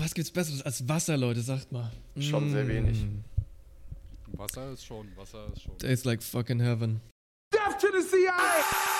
was gibt's Besseres als Wasser, Leute? Sagt mal. Schon sehr wenig. Mm. Wasser ist schon, Wasser ist schon. Tastes like fucking heaven. Death to the CIA!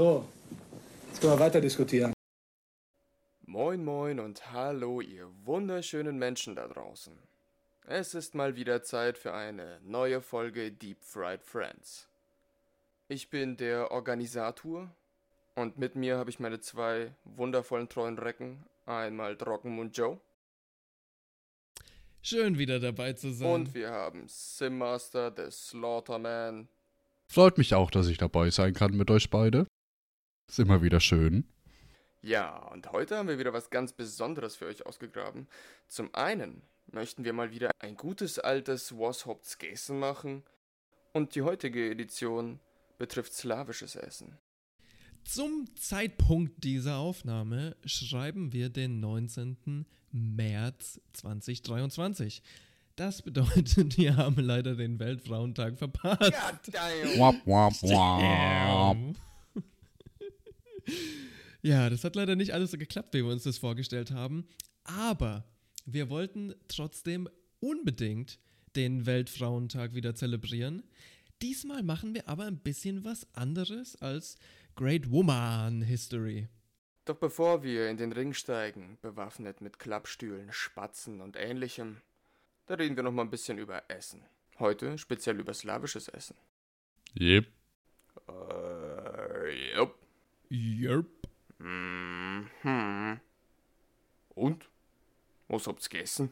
So, jetzt können wir weiter diskutieren. Moin moin und hallo ihr wunderschönen Menschen da draußen. Es ist mal wieder Zeit für eine neue Folge Deep Fried Friends. Ich bin der Organisator und mit mir habe ich meine zwei wundervollen treuen Recken, einmal Trockenmund Joe Schön wieder dabei zu sein. und wir haben Sim Master, der Slaughterman Freut mich auch, dass ich dabei sein kann mit euch beide. Ist immer wieder schön. Ja, und heute haben wir wieder was ganz Besonderes für euch ausgegraben. Zum einen möchten wir mal wieder ein gutes altes Washauptsgessen machen und die heutige Edition betrifft slawisches Essen. Zum Zeitpunkt dieser Aufnahme schreiben wir den 19. März 2023. Das bedeutet, wir haben leider den Weltfrauentag verpasst. Wap, wap, wap. Ja, das hat leider nicht alles so geklappt, wie wir uns das vorgestellt haben. Aber wir wollten trotzdem unbedingt den Weltfrauentag wieder zelebrieren. Diesmal machen wir aber ein bisschen was anderes als Great Woman History. Doch bevor wir in den Ring steigen, bewaffnet mit Klappstühlen, Spatzen und ähnlichem, da reden wir noch mal ein bisschen über Essen. Heute speziell über slawisches Essen. Yep. Äh, jupp. Yerp. Mhm. Und? Was habt's gegessen?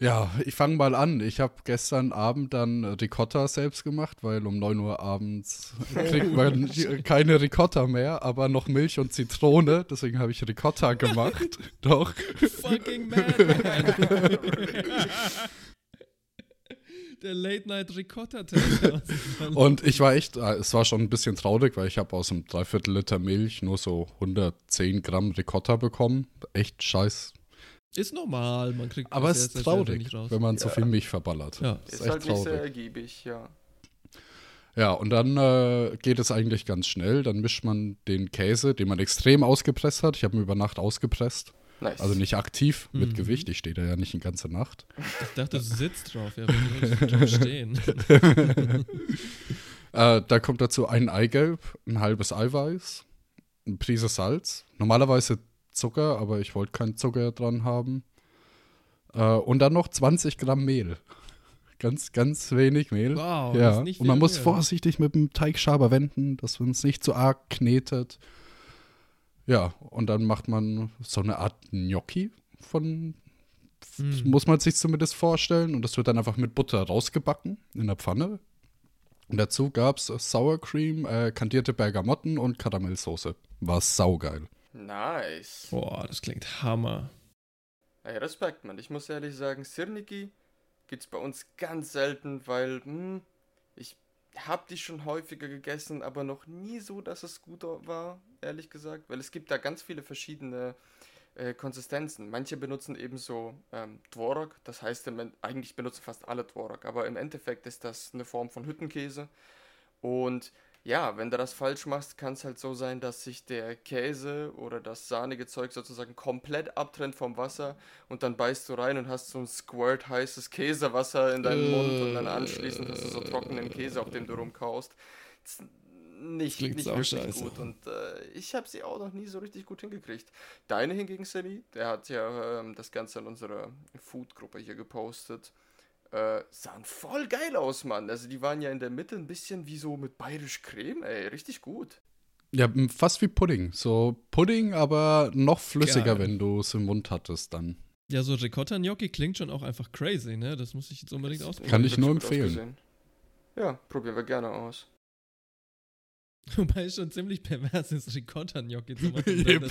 Ja, ich fange mal an. Ich habe gestern Abend dann Ricotta selbst gemacht, weil um 9 Uhr abends kriegt man keine Ricotta mehr, aber noch Milch und Zitrone. Deswegen habe ich Ricotta gemacht. Doch. Fucking Madman. Der Late Night Ricotta Taste. Und ich war echt, äh, es war schon ein bisschen traurig, weil ich habe aus einem Dreiviertel Liter Milch nur so 110 Gramm Ricotta bekommen. Echt scheiß. Ist normal, man kriegt Aber das es ist traurig, wenn man so Ja. viel Milch verballert. Ja. Ist, ist echt halt nicht sehr traurig. ergiebig, ja. Ja, und dann äh, geht es eigentlich ganz schnell. Dann mischt man den Käse, den man extrem ausgepresst hat. Ich habe ihn über Nacht ausgepresst. Nice. Also nicht aktiv mit Mhm. Gewicht. Ich stehe da ja nicht die ganze Nacht. Ich dachte, du sitzt drauf, ja, wenn du drauf stehen. Äh, da kommt dazu ein Eigelb, ein halbes Eiweiß, eine Prise Salz. Normalerweise Zucker, aber ich wollte keinen Zucker dran haben. Äh, und dann noch 20 Gramm Mehl. Ganz, ganz wenig Mehl. Wow, das ja. ist nicht und man viel muss Mehl. vorsichtig mit dem Teigschaber wenden, dass man es nicht zu arg knetet. Ja, und dann macht man so eine Art Gnocchi von, Hm. muss man sich zumindest vorstellen. Und das wird dann einfach mit Butter rausgebacken in der Pfanne. Und dazu gab es Sour Cream, äh, kandierte Bergamotten und Karamellsoße. War saugeil. Nice. Boah, das klingt Hammer. Ey, Respekt, Mann. Ich muss ehrlich sagen, Sirniki gibt's bei uns ganz selten, weil, hm, ich hab die schon häufiger gegessen, aber noch nie so, dass es gut war, ehrlich gesagt. Weil es gibt da ganz viele verschiedene äh, Konsistenzen. Manche benutzen eben so ähm, Tworog, das heißt, eigentlich benutzen fast alle Tworog, aber im Endeffekt ist das eine Form von Hüttenkäse. Und ja, wenn du das falsch machst, kann es halt so sein, dass sich der Käse oder das sahnige Zeug sozusagen komplett abtrennt vom Wasser und dann beißt du rein und hast so ein Squirt heißes Käsewasser in deinem Mund und dann anschließend hast du so trockenen Käse, auf dem du rumkaust. Das nicht, Klingt nicht wirklich scheiße. gut und äh, ich habe sie auch noch nie so richtig gut hingekriegt. Deine hingegen, Sammy, der hat ja ähm, das Ganze in unserer Food-Gruppe hier gepostet äh, sahen voll geil aus, Mann. Also die waren ja in der Mitte ein bisschen wie so mit bayerisch Creme, ey, richtig gut. Ja, fast wie Pudding. So Pudding, aber noch flüssiger, Geil. wenn du es im Mund hattest dann. Ja, so Ricotta-Gnocchi klingt schon auch einfach crazy, ne? Das muss ich jetzt unbedingt ausprobieren. Kann ich nur empfehlen. ausgesehen. Ja, probieren wir gerne aus. Wobei es schon ziemlich pervers ist, Ricotta-Gnocchi zu machen. Cream jep.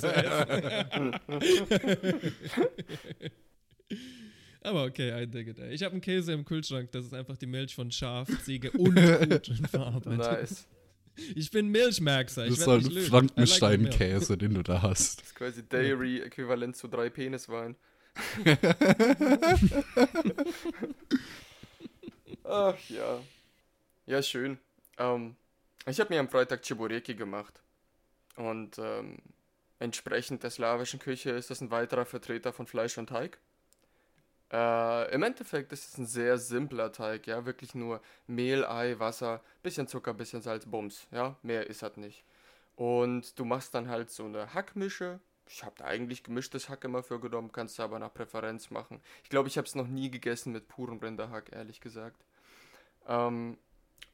zu essen. Aber okay, I dig it. Ey. Ich habe einen Käse im Kühlschrank, das ist einfach die Milch von Schaf, Ziege und Kuh verarbeitet. Nice. Ich bin Milchmerkser. Das Ich ist so ein. Frankenstein-Käse, den du da hast. Das ist quasi Dairy-Äquivalent zu drei Peniswein. Ach ja. Ja, schön. Ähm, ich habe mir am Freitag Chibureki gemacht. Und ähm, entsprechend der slawischen Küche ist das ein weiterer Vertreter von Fleisch und Teig. Äh, Im Endeffekt ist es ein sehr simpler Teig, ja, wirklich nur Mehl, Ei, Wasser, bisschen Zucker, bisschen Salz, Bums, ja, mehr ist halt nicht. Und du machst dann halt so eine Hackmische. Ich habe da eigentlich gemischtes Hack immer für genommen, kannst du aber nach Präferenz machen. Ich glaube, ich habe es noch nie gegessen mit purem Rinderhack, ehrlich gesagt. Ähm,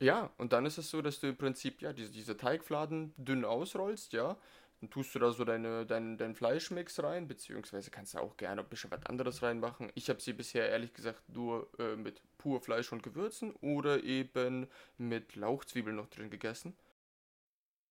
ja, und dann ist es so, dass du im Prinzip ja diese, diese Teigfladen dünn ausrollst, ja. Dann tust du da so deine, dein, dein Fleischmix rein, beziehungsweise kannst du auch gerne ein bisschen was anderes reinmachen. Ich habe sie bisher ehrlich gesagt nur äh, mit pur Fleisch und Gewürzen oder eben mit Lauchzwiebeln noch drin gegessen.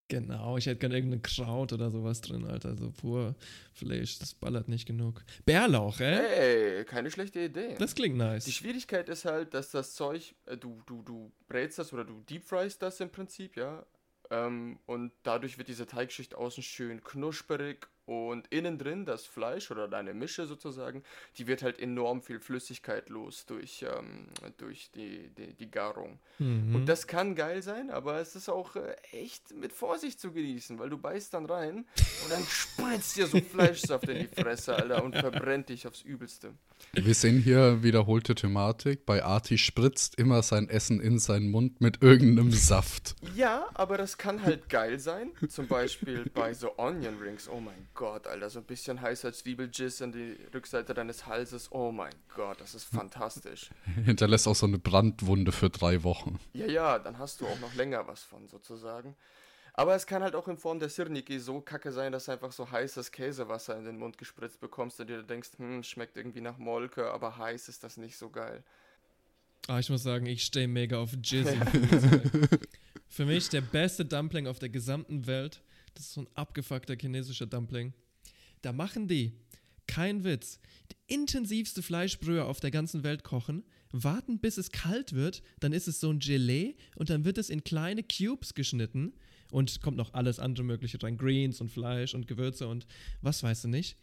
Genau, ich hätte gerne irgendein Kraut oder sowas drin, Alter. So pur Fleisch, das ballert nicht genug. Bärlauch, ey? Hey, keine schlechte Idee. Das klingt nice. Die Schwierigkeit ist halt, dass das Zeug, äh, du, du, du brätst das oder du deepfryst das im Prinzip, ja. Ähm, und dadurch wird diese Teigschicht außen schön knusperig und innen drin das Fleisch oder deine Mische sozusagen, die wird halt enorm viel Flüssigkeit los durch, ähm, durch die, die, die Garung. Mhm. Und das kann geil sein, aber es ist auch äh, echt mit Vorsicht zu genießen, weil du beißt dann rein und dann spritzt dir so Fleischsaft in die Fresse, Alter, und verbrennt dich aufs Übelste. Wir sehen hier wiederholte Thematik. Bei Arti spritzt immer sein Essen in seinen Mund mit irgendeinem Saft. Ja, aber das kann halt geil sein. Zum Beispiel bei so Onion Rings. Oh mein Gott, Alter. So ein bisschen heißer Zwiebelgiss an die Rückseite deines Halses. Oh mein Gott, das ist fantastisch. Hinterlässt auch so eine Brandwunde für drei Wochen. Ja, ja, dann hast du auch noch länger was von, sozusagen. Aber es kann halt auch in Form der Sirniki so kacke sein, dass du einfach so heißes Käsewasser in den Mund gespritzt bekommst und dir denkst, hm, schmeckt irgendwie nach Molke, aber heiß ist das nicht so geil. Ah, ich muss sagen, ich stehe mega auf Jizzy. Für mich der beste Dumpling auf der gesamten Welt. Das ist so ein abgefuckter chinesischer Dumpling. Da machen die, kein Witz, die intensivste Fleischbrühe auf der ganzen Welt kochen, warten bis es kalt wird, dann ist es so ein Gelee und dann wird es in kleine Cubes geschnitten und kommt noch alles andere mögliche rein, Greens und Fleisch und Gewürze und was weißt du nicht.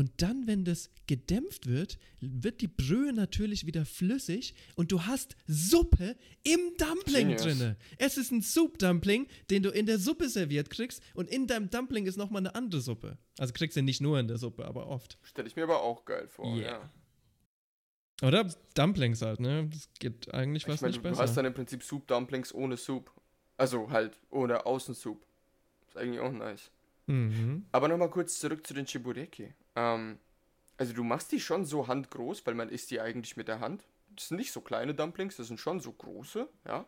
Und dann, wenn das gedämpft wird, wird die Brühe natürlich wieder flüssig und du hast Suppe im Dumpling Genius. drinne. Es ist ein Soup-Dumpling, den du in der Suppe serviert kriegst und in deinem Dumpling ist nochmal eine andere Suppe. Also kriegst du nicht nur in der Suppe, aber oft. Stelle ich mir aber auch geil vor, Yeah. ja. Oder Dumplings halt, ne? Das geht eigentlich Ich was meine, nicht du, du besser. hast dann im Prinzip Soup-Dumplings ohne Soup. Also halt ohne Außensoup. Ist eigentlich auch nice. mhm. Aber nochmal kurz zurück zu den Chibureki. Ähm, also du machst die schon so handgroß, weil man isst die eigentlich mit der Hand. Das sind nicht so kleine Dumplings, das sind schon so große, ja.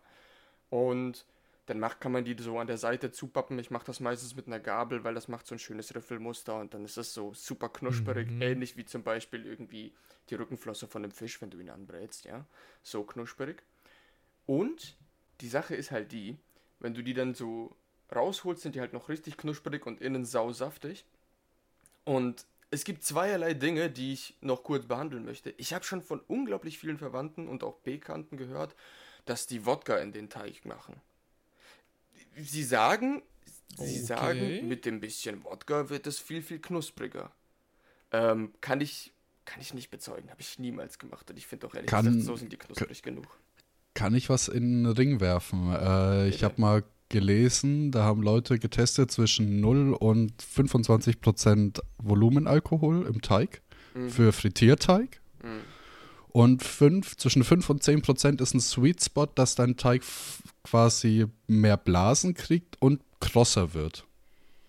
Und dann macht, kann man die so an der Seite zupappen. Ich mache das meistens mit einer Gabel, weil das macht so ein schönes Riffelmuster und dann ist es so super knusperig, Mhm. ähnlich wie zum Beispiel irgendwie die Rückenflosse von einem Fisch, wenn du ihn anbrätst, ja. So knusperig. Und die Sache ist halt die, wenn du die dann so rausholst, sind die halt noch richtig knusperig und innen sausaftig. Und es gibt zweierlei Dinge, die ich noch kurz behandeln möchte. Ich habe schon von unglaublich vielen Verwandten und auch Bekannten gehört, dass die Wodka in den Teig machen. Sie sagen, sie Okay. sagen, mit dem bisschen Wodka wird es viel, viel knuspriger. Ähm, kann ich, kann ich nicht bezeugen, habe ich niemals gemacht. Und ich finde auch ehrlich Kann- gesagt, so sind die knusprig genug. Kann ich was in den Ring werfen? Äh, ich habe mal gelesen, da haben Leute getestet zwischen 0 und 25 Prozent Volumenalkohol im Teig Mhm. für Frittierteig. Mhm. Und fünf, zwischen 5 und 10 Prozent ist ein Sweet Spot, dass dein Teig quasi mehr Blasen kriegt und krosser wird.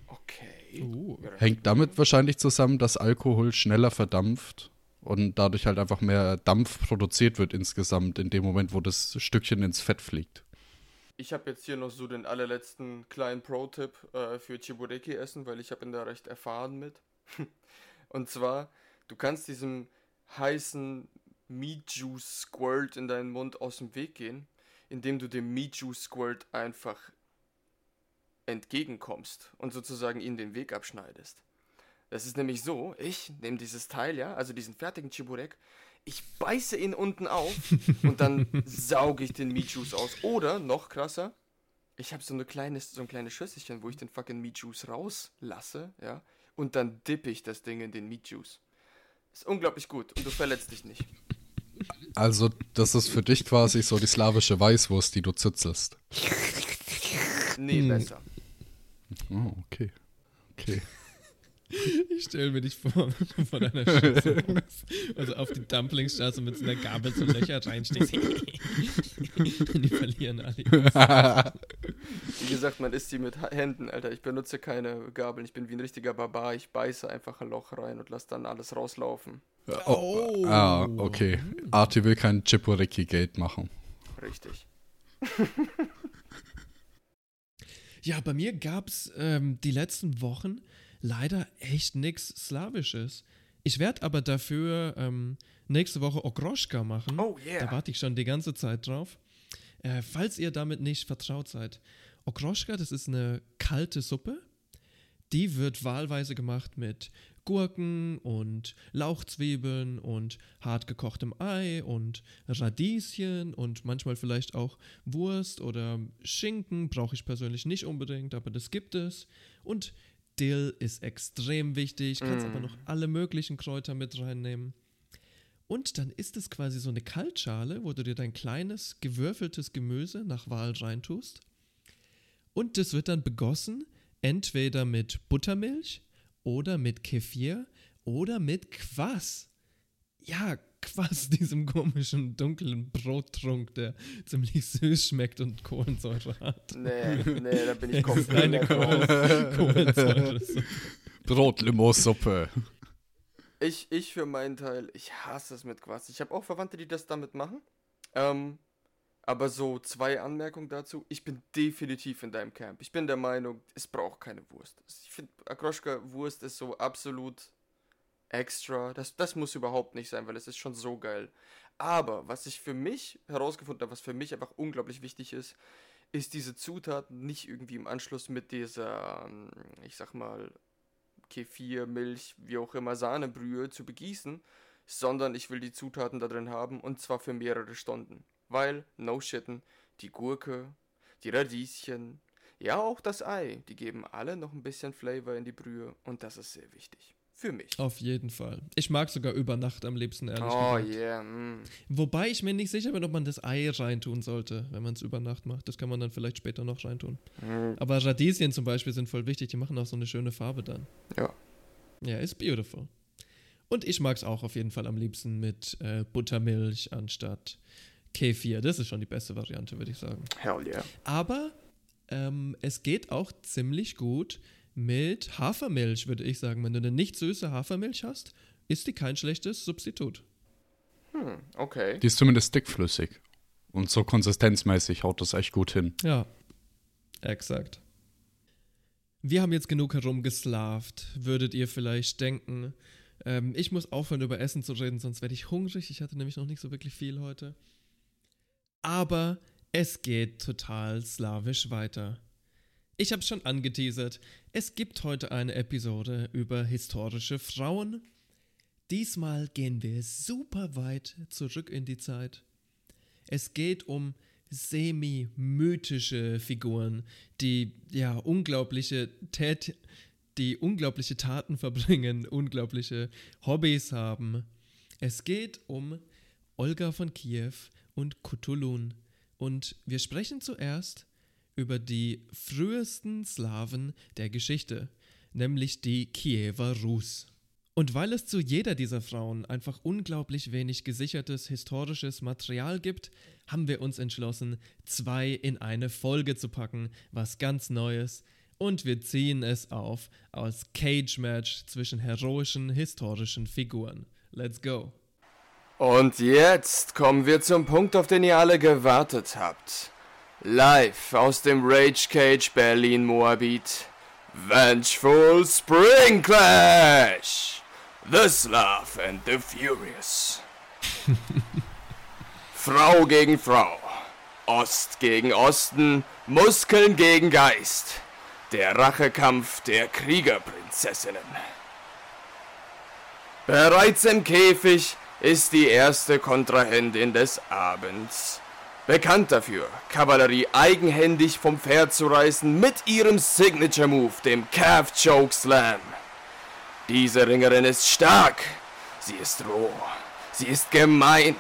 Okay. Uh. Hängt damit wahrscheinlich zusammen, dass Alkohol schneller verdampft und dadurch halt einfach mehr Dampf produziert wird insgesamt in dem Moment, wo das Stückchen ins Fett fliegt. Ich habe jetzt hier noch so den allerletzten kleinen Pro-Tipp äh, für Chibureki essen, weil ich habe ihn da recht erfahren mit. Und zwar, du kannst diesem heißen Meat Juice Squirt in deinen Mund aus dem Weg gehen, indem du dem Meat Juice Squirt einfach entgegenkommst und sozusagen ihn den Weg abschneidest. Das ist nämlich so, ich nehme dieses Teil, ja, also diesen fertigen Chiburek, ich beiße ihn unten auf und dann sauge ich den Meat Juice aus. Oder, noch krasser, ich habe so, eine kleine, so ein kleines Schüsselchen, wo ich den fucking Meat Juice rauslasse, ja, und dann dippe ich das Ding in den Meat Juice. Ist unglaublich gut und du verletzt dich nicht. Also, das ist für dich quasi so die slawische Weißwurst, die du zützelst. Nee, Hm. besser. Oh, okay. Okay. Ich stelle mir dich vor, von einer Schüssel, also auf die Dumplings starrst und mit so einer Gabel so Löcher reinstichst. die verlieren alle. Wie gesagt, man isst sie mit Händen, Alter. Ich benutze keine Gabeln. Ich bin wie ein richtiger Barbar. Ich beiße einfach ein Loch rein und lasse dann alles rauslaufen. Oh. Ah, okay. Arti will kein Chiporiki-Gate machen. Richtig. Ja, bei mir gab es ähm, die letzten Wochen leider echt nichts Slawisches. Ich werde aber dafür ähm, nächste Woche Okroschka machen. Oh, yeah. Da warte ich schon die ganze Zeit drauf. Äh, falls ihr damit nicht vertraut seid. Okroschka, das ist eine kalte Suppe. Die wird wahlweise gemacht mit Gurken und Lauchzwiebeln und hart gekochtem Ei und Radieschen und manchmal vielleicht auch Wurst oder Schinken. Brauche ich persönlich nicht unbedingt, aber das gibt es. Und Dill ist extrem wichtig. Kannst aber noch alle möglichen Kräuter mit reinnehmen. Und dann ist es quasi so eine Kaltschale, wo du dir dein kleines gewürfeltes Gemüse nach Wahl reintust. Und das wird dann begossen, entweder mit Buttermilch oder mit Kefir oder mit Quass. Ja, Quass, diesem komischen dunklen Brottrunk, der ziemlich süß schmeckt und Kohlensäure hat. Nee, nee, da bin ich Das komplett eine. Kohlensäure. Brotlimo-Suppe. Ich, ich für meinen Teil, ich hasse es mit Quass. Ich habe auch Verwandte, die das damit machen. Ähm, aber so zwei Anmerkungen dazu. Ich bin definitiv in deinem Camp. Ich bin der Meinung, es braucht keine Wurst. Ich finde, Akroschka-Wurst ist so absolut extra. Das, das muss überhaupt nicht sein, weil es ist schon so geil. Aber was ich für mich herausgefunden habe, was für mich einfach unglaublich wichtig ist, ist diese Zutaten nicht irgendwie im Anschluss mit dieser, ähm, ich sag mal, Kefir, Milch, wie auch immer, Sahnebrühe zu begießen, sondern ich will die Zutaten da drin haben und zwar für mehrere Stunden. Weil, no shitten, die Gurke, die Radieschen, ja auch das Ei, die geben alle noch ein bisschen Flavor in die Brühe und das ist sehr wichtig. Für mich. Auf jeden Fall. Ich mag sogar über Nacht am liebsten, ehrlich Oh gesagt. yeah, mm. Wobei ich mir nicht sicher bin, ob man das Ei reintun sollte, wenn man es über Nacht macht. Das kann man dann vielleicht später noch reintun. Aber Radieschen zum Beispiel sind voll wichtig. Die machen auch so eine schöne Farbe dann. Ja. Ja, ist beautiful. Und ich mag es auch auf jeden Fall am liebsten mit äh, Buttermilch anstatt Kefir. Das ist schon die beste Variante, würde ich sagen. Hell yeah. Aber ähm, es geht auch ziemlich gut mit Hafermilch, würde ich sagen. Wenn du eine nicht süße Hafermilch hast, ist die kein schlechtes Substitut. Hm, okay. Die ist zumindest dickflüssig. Und so konsistenzmäßig haut das echt gut hin. Ja, exakt. Wir haben jetzt genug herumgeslavt, würdet ihr vielleicht denken. Ähm, ich muss aufhören, über Essen zu reden, sonst werde ich hungrig. Ich hatte nämlich noch nicht so wirklich viel heute. Aber es geht total slawisch weiter. Ich habe schon angeteasert. Es gibt heute eine Episode über historische Frauen. Diesmal gehen wir super weit zurück in die Zeit. Es geht um semi-mythische Figuren, die ja unglaubliche Tät die unglaubliche Taten verbringen, unglaubliche Hobbys haben. Es geht um Olga von Kiew und Kutulun. Und wir sprechen zuerst über die frühesten Slawen der Geschichte, nämlich die Kiewer Rus. Und weil es zu jeder dieser Frauen einfach unglaublich wenig gesichertes historisches Material gibt, haben wir uns entschlossen, zwei in eine Folge zu packen, was ganz Neues. Und wir ziehen es auf als Cage-Match zwischen heroischen historischen Figuren. Let's go. Und jetzt kommen wir zum Punkt, auf den ihr alle gewartet habt. Live aus dem Rage Cage Berlin Moabit. Vengeful Spring Clash. The Slav and the Furious. Frau gegen Frau. Ost gegen Osten. Muskeln gegen Geist. Der Rachekampf der Kriegerprinzessinnen. Bereits im Käfig ist die erste Kontrahentin des Abends. Bekannt dafür, Kavallerie eigenhändig vom Pferd zu reißen mit ihrem Signature Move, dem Calf Choke Slam. Diese Ringerin ist stark, sie ist roh, sie ist gemein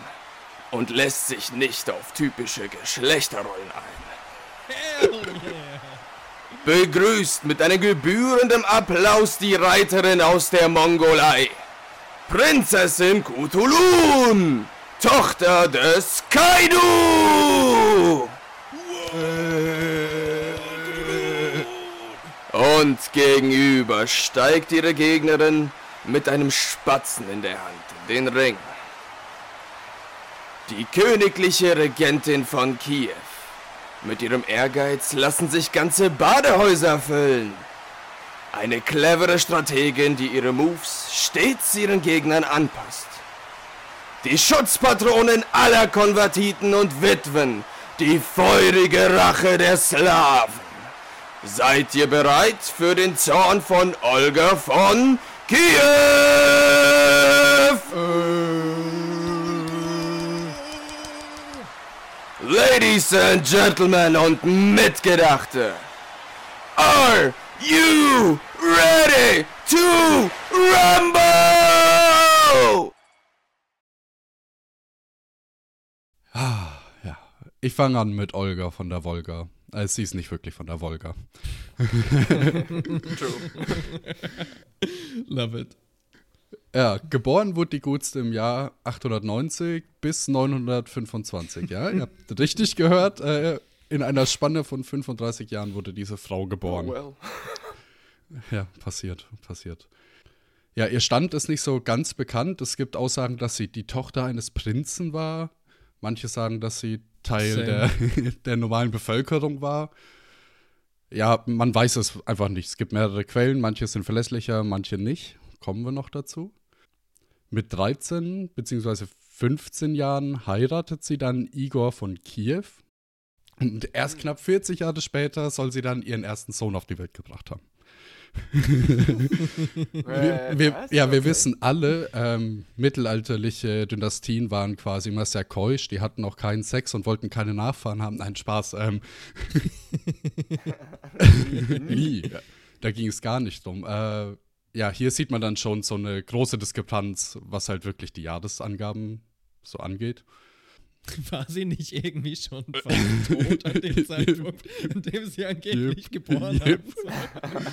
und lässt sich nicht auf typische Geschlechterrollen ein. Begrüßt mit einem gebührenden Applaus die Reiterin aus der Mongolei. Prinzessin Kutulun, Tochter des Kaidu! Und gegenüber steigt ihre Gegnerin mit einem Spatzen in der Hand den Ring. Die königliche Regentin von Kiew. Mit ihrem Ehrgeiz lassen sich ganze Badehäuser füllen. Eine clevere Strategin, die ihre Moves stets ihren Gegnern anpasst. Die Schutzpatronin aller Konvertiten und Witwen. Die feurige Rache der Slawen. Seid ihr bereit für den Zorn von Olga von Kiew? Ladies and Gentlemen und Mitgedachte, are you ready to rumble? Ja. Ich fange an mit Olga von der Wolga. Äh, sie ist nicht wirklich von der Wolga. Love it. Ja, geboren wurde die Gutste im Jahr 890 bis 925. Ja, ihr habt richtig gehört. Äh, in einer Spanne von 35 Jahren wurde diese Frau geboren. Oh well. Ja, passiert, passiert. Ja, ihr Stand ist nicht so ganz bekannt. Es gibt Aussagen, dass sie die Tochter eines Prinzen war. Manche sagen, dass sie Teil der, der normalen Bevölkerung war. Ja, man weiß es einfach nicht. Es gibt mehrere Quellen, manche sind verlässlicher, manche nicht. Kommen wir noch dazu. Mit 13 bzw. 15 Jahren heiratet sie dann Igor von Kiew. Und erst knapp 40 Jahre später soll sie dann ihren ersten Sohn auf die Welt gebracht haben. Wir, wir, was? ja, wir Okay. wissen alle, ähm, mittelalterliche Dynastien waren quasi immer sehr keusch, die hatten auch keinen Sex und wollten keine Nachfahren haben. Nein, Spaß. Ähm, nie. Da ging es gar nicht drum. Äh, ja, hier sieht man dann schon so eine große Diskrepanz, was halt wirklich die Jahresangaben so angeht. War sie nicht irgendwie schon fast tot an dem Zeitpunkt, in dem sie angeblich Yep. geboren Yep. haben?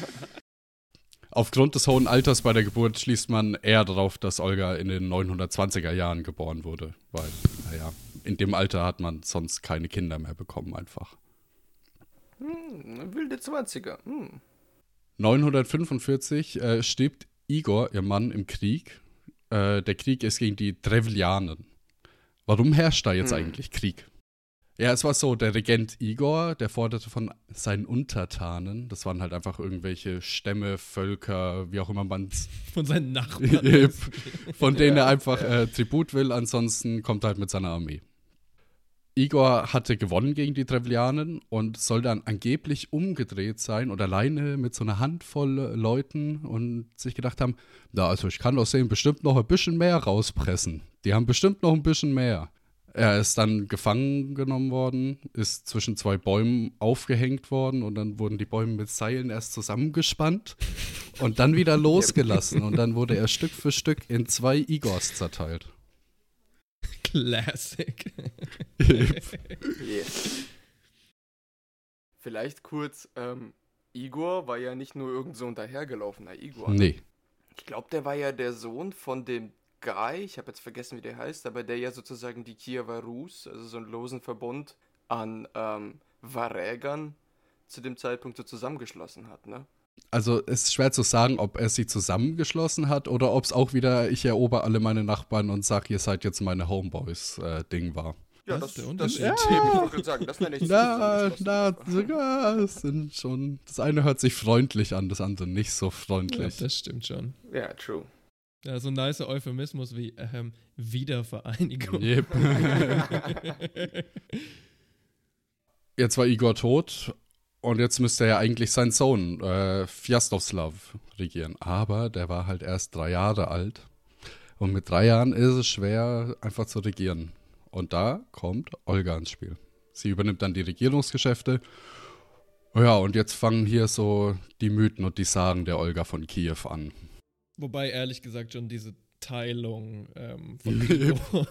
Aufgrund des hohen Alters bei der Geburt schließt man eher darauf, dass Olga in den 920er Jahren geboren wurde, weil, naja, in dem Alter hat man sonst keine Kinder mehr bekommen einfach. Hm, wilde 20er. Hm. 945 äh, stirbt Igor, ihr Mann, im Krieg. Äh, der Krieg ist gegen die Drevlianen. Warum herrscht da jetzt eigentlich Krieg? Ja, es war so, der Regent Igor, der forderte von seinen Untertanen, das waren halt einfach irgendwelche Stämme, Völker, wie auch immer man es Von seinen Nachbarn. von denen er einfach äh, Tribut will, ansonsten kommt er halt mit seiner Armee. Igor hatte gewonnen gegen die Trevlianen und soll dann angeblich umgedreht sein und alleine mit so einer Handvoll Leuten und sich gedacht haben, na also ich kann aus denen bestimmt noch ein bisschen mehr rauspressen. Die haben bestimmt noch ein bisschen mehr. Er ist dann gefangen genommen worden, ist zwischen zwei Bäumen aufgehängt worden und dann wurden die Bäume mit Seilen erst zusammengespannt und dann wieder losgelassen und dann wurde er Stück für Stück in zwei Igors zerteilt. Classic. Yes. Vielleicht kurz, ähm, Igor war ja nicht nur irgend so ein dahergelaufener Igor. Nee. Ich glaube, der war ja der Sohn von dem Guy, ich habe jetzt vergessen, wie der heißt, aber der ja sozusagen die Kiewer Rus, also so einen losen Verbund an ähm, Varägern zu dem Zeitpunkt so zusammengeschlossen hat, ne? Also es ist schwer zu sagen, ob er sie zusammengeschlossen hat oder ob es auch wieder ich erober alle meine Nachbarn und sag, ihr seid jetzt meine Homeboys äh, Ding war. Ja, das, ist der das, Unterschied? ja. gerade sagen, das nenne ich Na, na, sogar, sind schon. Das eine hört sich freundlich an, das andere nicht so Ja, freundlich. das stimmt schon. Ja, true. Ja, so ein nicer Euphemismus wie ähm, Wiedervereinigung. Yep. jetzt war Igor tot und jetzt müsste er ja eigentlich seinen Sohn, äh, Fjastoslav, regieren. Aber der war halt erst drei Jahre alt. Und mit drei Jahren ist es schwer, einfach zu regieren. Und da kommt Olga ins Spiel. Sie übernimmt dann die Regierungsgeschäfte. Ja, und jetzt fangen hier so die Mythen und die Sagen der Olga von Kiew an. Wobei, ehrlich gesagt, schon diese Teilung ähm, von Igor,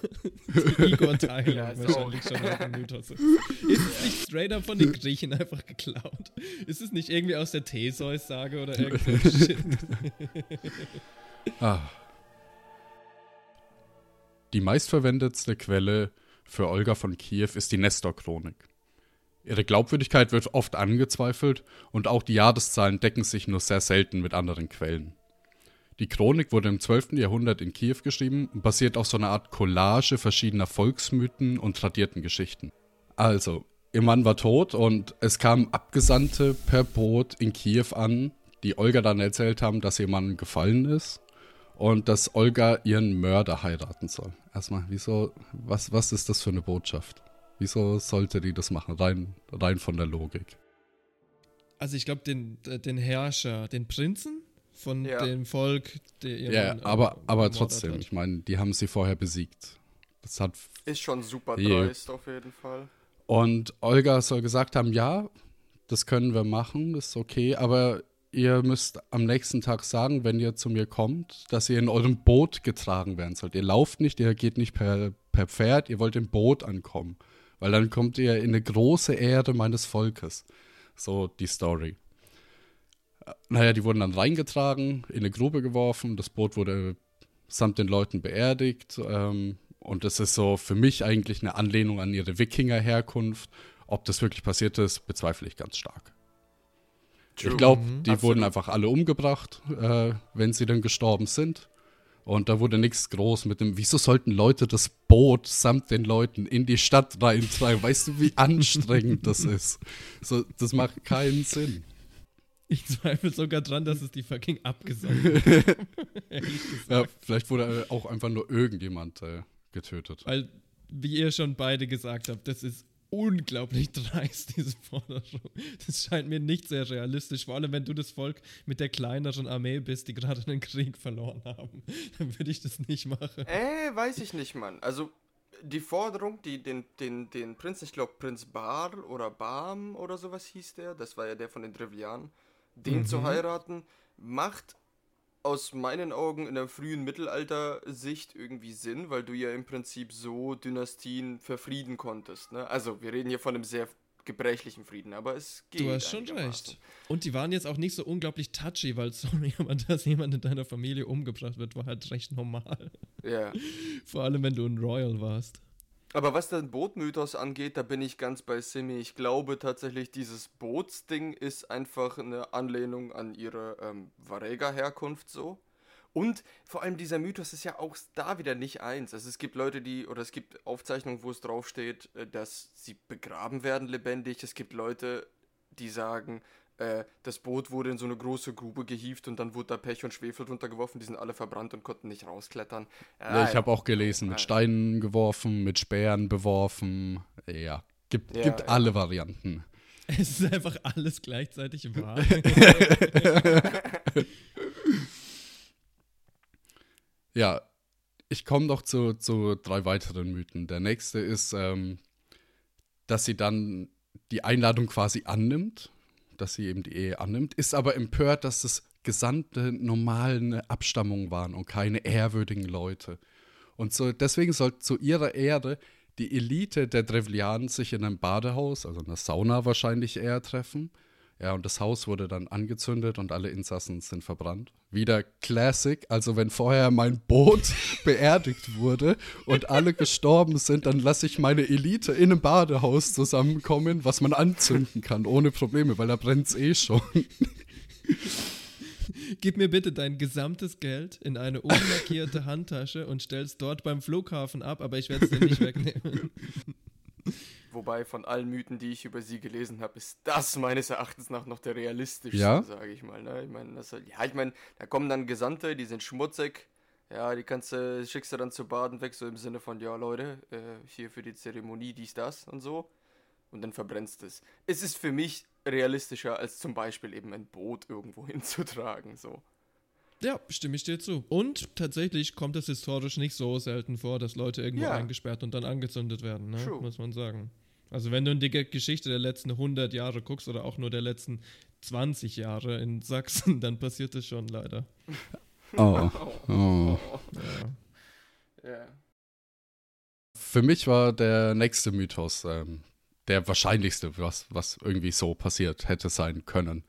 die Igor-Teilung Ja, wahrscheinlich schon auch ein Mythos ist. Ist es nicht straight up von den Griechen einfach geklaut? Ist es nicht irgendwie aus der Theseus-Sage oder irgendwas? Shit? Ah. Die meistverwendetste Quelle für Olga von Kiew ist die Nestor-Chronik. Ihre Glaubwürdigkeit wird oft angezweifelt und auch die Jahreszahlen decken sich nur sehr selten mit anderen Quellen. Die Chronik wurde im 12. Jahrhundert in Kiew geschrieben und basiert auf so einer Art Collage verschiedener Volksmythen und tradierten Geschichten. Also, ihr Mann war tot und es kamen Abgesandte per Boot in Kiew an, die Olga dann erzählt haben, dass ihr Mann gefallen ist und dass Olga ihren Mörder heiraten soll. Erstmal, wieso, was, was ist das für eine Botschaft? Wieso sollte die das machen? Rein, rein von der Logik. Also ich glaube, den, den Herrscher, den Prinzen von Ja. dem Volk, der ihr Ja, äh, aber, aber trotzdem, hat. ich meine, die haben sie vorher besiegt. Das hat Ist schon super Ja. dreist auf jeden Fall. Und Olga soll gesagt haben, ja, das können wir machen, ist okay, aber ihr müsst am nächsten Tag sagen, wenn ihr zu mir kommt, dass ihr in eurem Boot getragen werden sollt. Ihr lauft nicht, ihr geht nicht per, per Pferd, ihr wollt im Boot ankommen. Weil dann kommt ihr in eine große Ehre meines Volkes. So die Story. Naja, die wurden dann reingetragen, in eine Grube geworfen, das Boot wurde samt den Leuten beerdigt. Ähm, und das ist so für mich eigentlich eine Anlehnung an ihre Wikinger-Herkunft. Ob das wirklich passiert ist, bezweifle ich ganz stark. Ich glaube, die Absolut. wurden einfach alle umgebracht, äh, wenn sie dann gestorben sind. Und da wurde nichts groß mit dem, wieso sollten Leute das Boot samt den Leuten in die Stadt reintragen? Weißt du, wie anstrengend das ist? So, das macht keinen Sinn. Ich zweifle sogar dran, dass es die fucking abgesagt hat. Ehrlich gesagt. Ja, vielleicht wurde auch einfach nur irgendjemand äh, getötet. Weil, wie ihr schon beide gesagt habt, das ist unglaublich dreist, diese Forderung. Das scheint mir nicht sehr realistisch, vor allem wenn du das Volk mit der kleineren Armee bist, die gerade einen Krieg verloren haben. Dann würde ich das nicht machen. Äh, weiß ich nicht, Mann. Also, die Forderung, die den, den, den Prinz, ich glaube Prinz Bar oder Bam oder sowas hieß der, das war ja der von den Trivianen, den zu heiraten, macht aus meinen Augen in der frühen Mittelalter-Sicht irgendwie Sinn, weil du ja im Prinzip so Dynastien verfrieden konntest. Ne? Also, wir reden hier von einem sehr gebrechlichen Frieden, aber es geht. Du hast schon recht. Und die waren jetzt auch nicht so unglaublich touchy, weil, sorry, aber dass jemand in deiner Familie umgebracht wird, war halt recht normal. Ja. Vor allem, wenn du ein Royal warst. Aber was den Bootmythos angeht, da bin ich ganz bei Simi. Ich glaube tatsächlich, dieses Bootsding ist einfach eine Anlehnung an ihre ähm, Varega-Herkunft so. Und vor allem dieser Mythos ist ja auch da wieder nicht eins. Also es gibt Leute, die, oder es gibt Aufzeichnungen, wo es draufsteht, äh, dass sie begraben werden lebendig. Es gibt Leute, die sagen, äh, das Boot wurde in so eine große Grube gehievt und dann wurde da Pech und Schwefel drunter geworfen. Die sind alle verbrannt und konnten nicht rausklettern. Ja, ich Ah, habe auch gelesen, mit Ja. Steinen geworfen, mit Speeren beworfen. Ja, gibt, Ja, gibt ja. alle Varianten. Es ist einfach alles gleichzeitig wahr. Ja, ich komme noch zu, zu drei weiteren Mythen. Der nächste ist, ähm, dass sie dann die Einladung quasi annimmt, dass sie eben die Ehe annimmt, ist aber empört, dass es gesandte normale Abstammungen waren und keine ehrwürdigen Leute. Und so, deswegen sollte zu ihrer Ehre die Elite der Drevlianen sich in einem Badehaus, also einer Sauna wahrscheinlich eher treffen. Ja, und das Haus wurde dann angezündet und alle Insassen sind verbrannt. Wieder Classic, also wenn vorher mein Boot beerdigt wurde und alle gestorben sind, dann lasse ich meine Elite in einem Badehaus zusammenkommen, was man anzünden kann, ohne Probleme, weil da brennt es eh schon. Gib mir bitte dein gesamtes Geld in eine unmarkierte Handtasche und stell's dort beim Flughafen ab, aber ich werde es dir nicht wegnehmen. Wobei von allen Mythen, die ich über sie gelesen habe, ist das meines Erachtens nach noch der realistischste, Ja? sage ich mal. Ne? Ich meine, das, ja, ich meine, da kommen dann Gesandte, die sind schmutzig. Ja, die kannst du, schickst du dann zu Baden weg, so im Sinne von, ja Leute, äh, hier für die Zeremonie dies, das und so. Und dann verbrennst es. Es ist für mich realistischer, als zum Beispiel eben ein Boot irgendwo hinzutragen, so. Ja, stimme ich dir zu. Und tatsächlich kommt es historisch nicht so selten vor, dass Leute irgendwo Ja. eingesperrt und dann angezündet werden, ne? True. muss man sagen. Also wenn du in die Ge- Geschichte der letzten 100 Jahre guckst oder auch nur der letzten 20 Jahre in Sachsen, dann passiert das schon leider. Oh. oh. Ja. Ja. Für mich war der nächste Mythos ähm, der wahrscheinlichste, was, was irgendwie so passiert hätte sein können.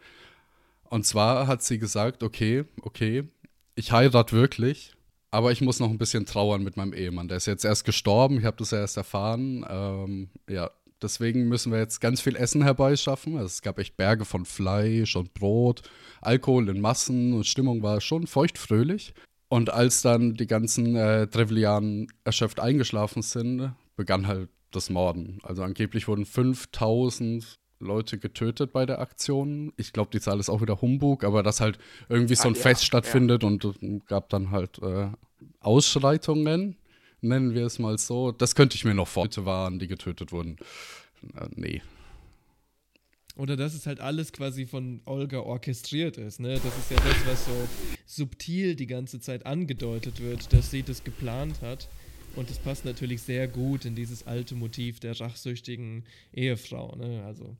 Und zwar hat sie gesagt, okay, okay, ich heirate wirklich, aber ich muss noch ein bisschen trauern mit meinem Ehemann. Der ist jetzt erst gestorben, ich habe das ja erst erfahren. Ähm, ja, deswegen müssen wir jetzt ganz viel Essen herbeischaffen. Also es gab echt Berge von Fleisch und Brot, Alkohol in Massen und Stimmung war schon feuchtfröhlich. Und als dann die ganzen äh, Drevlianen erschöpft eingeschlafen sind, begann halt das Morden. Also angeblich wurden 5000 Leute getötet bei der Aktion. Ich glaube, die Zahl ist auch wieder Humbug, aber dass halt irgendwie so Ah, ein ja, Fest ja. stattfindet und äh, gab dann halt äh, Ausschreitungen, nennen wir es mal so. Das könnte ich mir noch vor. Leute waren, die getötet wurden. Äh, nee. Oder dass es halt alles quasi von Olga orchestriert ist, ne? Das ist ja das, was so subtil die ganze Zeit angedeutet wird, dass sie das geplant hat. Und das passt natürlich sehr gut in dieses alte Motiv der rachsüchtigen Ehefrau, ne? Also,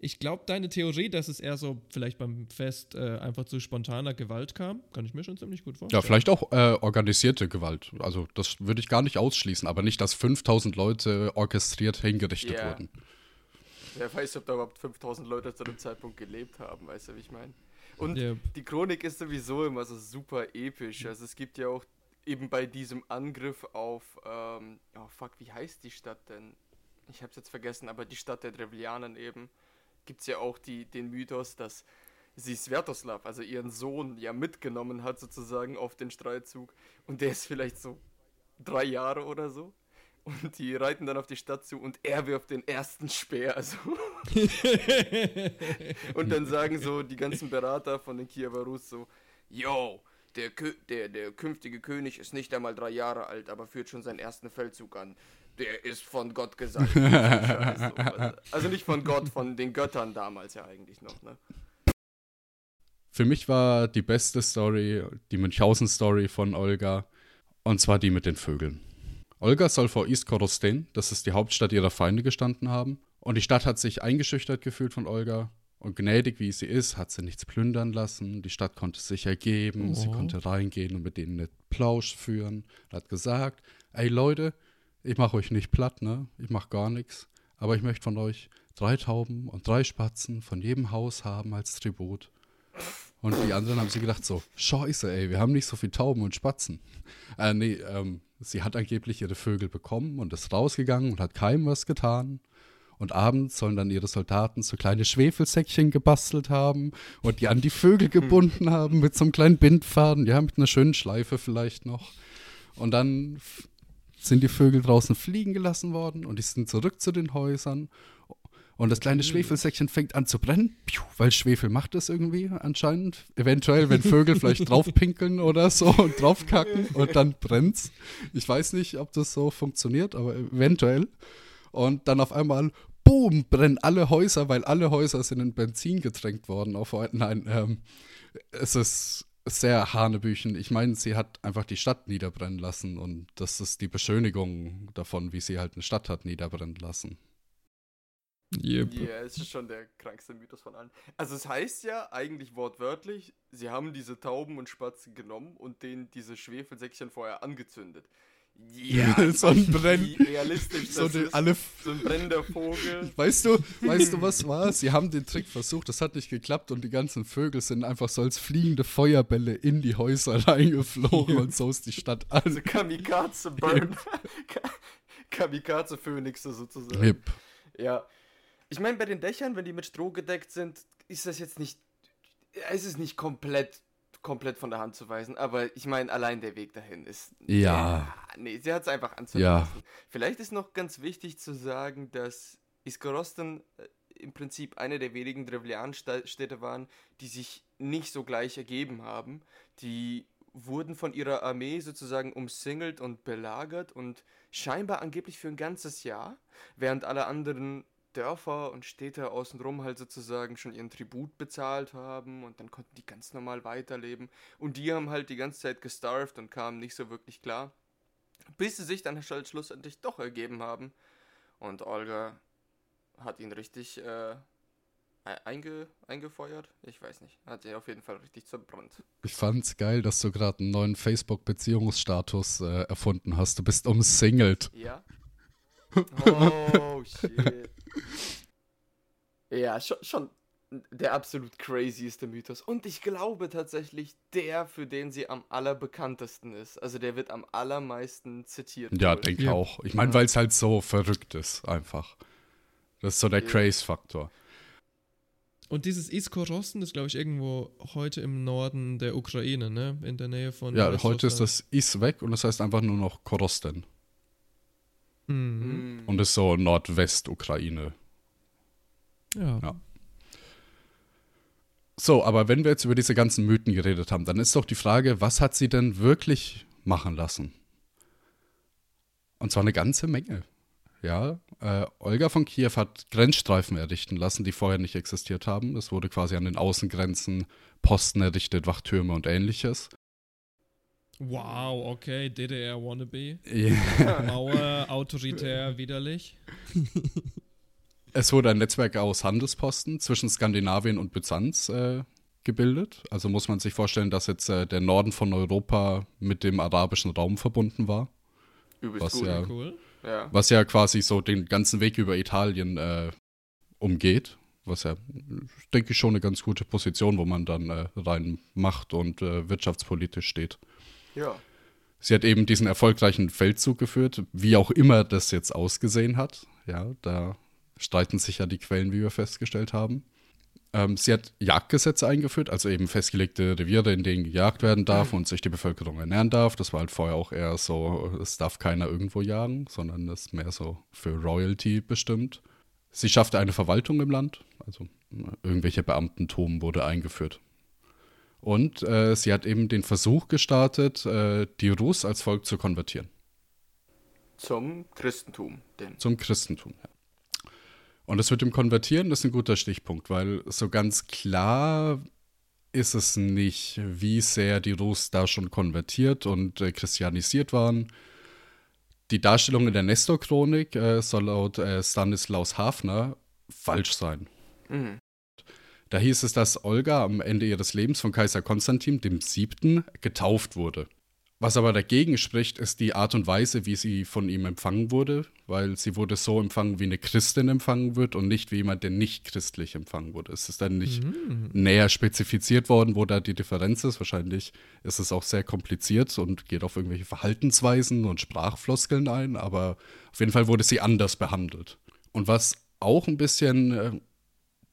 ich glaube, deine Theorie, dass es eher so vielleicht beim Fest äh, einfach zu spontaner Gewalt kam, kann ich mir schon ziemlich gut vorstellen. Ja, vielleicht auch äh, organisierte Gewalt. Also das würde ich gar nicht ausschließen, aber nicht, dass 5000 Leute orchestriert hingerichtet Ja. wurden. Wer weiß, ob da überhaupt 5000 Leute zu dem Zeitpunkt gelebt haben, weißt du, wie ich meine? Und Ja. die Chronik ist sowieso immer so super episch. Also es gibt ja auch eben bei diesem Angriff auf, ähm, oh fuck, wie heißt die Stadt denn? Ich hab's jetzt vergessen, aber die Stadt der Drevlianen eben, gibt's ja auch die, den Mythos, dass sie Svetoslav, also ihren Sohn, ja mitgenommen hat sozusagen auf den Streitzug. Und der ist vielleicht so drei Jahre oder so. Und die reiten dann auf die Stadt zu und er wirft den ersten Speer. Also. und dann sagen so die ganzen Berater von den Kiewer Rus so, yo, der, der, der künftige König ist nicht einmal drei Jahre alt, aber führt schon seinen ersten Feldzug an. Der ist von Gott gesandt. Also, nicht von Gott, von den Göttern damals ja eigentlich noch, ne? Für mich war die beste Story die Münchhausen-Story von Olga, und zwar die mit den Vögeln. Olga soll vor East Korostin, das ist die Hauptstadt ihrer Feinde, gestanden haben. Und die Stadt hat sich eingeschüchtert gefühlt von Olga. Und gnädig wie sie ist, hat sie nichts plündern lassen. Die Stadt konnte sich ergeben. Sie Oh. konnte reingehen und mit denen einen Plausch führen. Hat gesagt: Ey Leute, ich mache euch nicht platt, ne? Ich mache gar nichts. Aber ich möchte von euch drei Tauben und drei Spatzen von jedem Haus haben als Tribut. Und die anderen haben sich gedacht so, scheiße, ey, wir haben nicht so viel Tauben und Spatzen. Äh, nee, ähm, sie hat angeblich ihre Vögel bekommen und ist rausgegangen und hat keinem was getan. Und abends sollen dann ihre Soldaten so kleine Schwefelsäckchen gebastelt haben und die an die Vögel gebunden haben mit so einem kleinen Bindfaden, ja, mit einer schönen Schleife vielleicht noch. Und dann sind die Vögel draußen fliegen gelassen worden und die sind zurück zu den Häusern. Und das kleine Schwefelsäckchen fängt an zu brennen, weil Schwefel macht das irgendwie anscheinend. Eventuell, wenn Vögel vielleicht draufpinkeln oder so und draufkacken und dann brennt's. Ich weiß nicht, ob das so funktioniert, aber eventuell. Und dann auf einmal, boom, brennen alle Häuser, weil alle Häuser sind in Benzin getränkt worden. Auf, nein, ähm, es ist sehr Hanebüchen. Ich meine, sie hat einfach die Stadt niederbrennen lassen und das ist die Beschönigung davon, wie sie halt eine Stadt hat niederbrennen lassen. Yep. Ja, es ist schon der krankste Mythos von allen. Also es heißt ja eigentlich wortwörtlich, sie haben diese Tauben und Spatzen genommen und denen diese Schwefelsäckchen vorher angezündet. Ja, So ein wie realistisch so ist. alle- so ein brennender Vogel. Weißt du, weißt du, was war? Sie haben den Trick versucht, das hat nicht geklappt und die ganzen Vögel sind einfach so als fliegende Feuerbälle in die Häuser reingeflogen und so ist die Stadt Also an. Kamikaze Burn. Kamikaze Phönixe sozusagen. Hip. Ja. Ich meine, bei den Dächern, wenn die mit Stroh gedeckt sind, ist das jetzt nicht. Es ist nicht komplett komplett von der Hand zu weisen, aber ich meine, allein der Weg dahin ist. Ja. nee, sie hat es einfach anzulassen. Vielleicht ist noch ganz wichtig zu sagen, dass Iskorosten äh, im Prinzip eine der wenigen Drevlian-Städte waren, die sich nicht so gleich ergeben haben. Die wurden von ihrer Armee sozusagen umsingelt und belagert und scheinbar angeblich für ein ganzes Jahr, während alle anderen Dörfer und Städte außenrum halt sozusagen schon ihren Tribut bezahlt haben und dann konnten die ganz normal weiterleben. Und die haben halt die ganze Zeit gestarved und kamen nicht so wirklich klar. Bis sie sich dann halt schlussendlich doch ergeben haben. Und Olga hat ihn richtig äh, einge, eingefeuert. Ich weiß nicht. Hat ihn auf jeden Fall richtig zerbrannt. Ich fand's geil, dass du gerade einen neuen Facebook-Beziehungsstatus äh, erfunden hast. Du bist umsingelt. Ja. Oh, shit. Ja, schon, schon der absolut crazyeste Mythos. Und ich glaube tatsächlich der, für den sie am allerbekanntesten ist. Also der wird am allermeisten zitiert. Ja, wohl. denke ja. auch. Ich meine, weil es halt so verrückt ist, einfach. Das ist so der ja. Craze-Faktor. Und dieses Iskorosten ist, glaube ich, irgendwo heute im Norden der Ukraine, ne? In der Nähe von. Ja, heute ist das Is weg und das heißt einfach nur noch Korosten. Mhm. Und ist so Nordwest-Ukraine. Ja. ja. So, aber wenn wir jetzt über diese ganzen Mythen geredet haben, dann ist doch die Frage, was hat sie denn wirklich machen lassen? Und zwar eine ganze Menge. Ja, äh, Olga von Kiew hat Grenzstreifen errichten lassen, die vorher nicht existiert haben. Es wurde quasi an den Außengrenzen Posten errichtet, Wachtürme und ähnliches. Wow, okay, DDR wannabe. Yeah. Mauer, autoritär, widerlich. es wurde ein Netzwerk aus Handelsposten zwischen Skandinavien und Byzanz äh, gebildet. Also muss man sich vorstellen, dass jetzt äh, der Norden von Europa mit dem arabischen Raum verbunden war. Übelst was gut. ja, Cool. Ja. was ja quasi so den ganzen Weg über Italien äh, umgeht. Was ja, denke ich, schon eine ganz gute Position, wo man dann äh, rein macht und äh, wirtschaftspolitisch steht. Ja. Sie hat eben diesen erfolgreichen Feldzug geführt, wie auch immer das jetzt ausgesehen hat. Ja, da streiten sich ja die Quellen, wie wir festgestellt haben. Ähm, sie hat Jagdgesetze eingeführt, also eben festgelegte Reviere, in denen gejagt werden darf und sich die Bevölkerung ernähren darf. Das war halt vorher auch eher so, es darf keiner irgendwo jagen, sondern das ist mehr so für Royalty bestimmt. Sie schaffte eine Verwaltung im Land, also irgendwelche Beamtentum wurde eingeführt. Und äh, sie hat eben den Versuch gestartet, äh, die Rus als Volk zu konvertieren. Zum Christentum. Denn. Zum Christentum, ja. Und das mit dem Konvertieren ist ein guter Stichpunkt, weil so ganz klar ist es nicht, wie sehr die Rus da schon konvertiert und äh, christianisiert waren. Die Darstellung in der Nestor-Chronik äh, soll laut äh, Stanislaus Hafner falsch sein. Mhm. Da hieß es, dass Olga am Ende ihres Lebens von Kaiser Konstantin dem Siebten getauft wurde. Was aber dagegen spricht, ist die Art und Weise, wie sie von ihm empfangen wurde, weil sie wurde so empfangen, wie eine Christin empfangen wird und nicht wie jemand, der nicht christlich empfangen wurde. Es ist dann nicht Mhm. näher spezifiziert worden, wo da die Differenz ist. Wahrscheinlich ist es auch sehr kompliziert und geht auf irgendwelche Verhaltensweisen und Sprachfloskeln ein, aber auf jeden Fall wurde sie anders behandelt. Und was auch ein bisschen äh,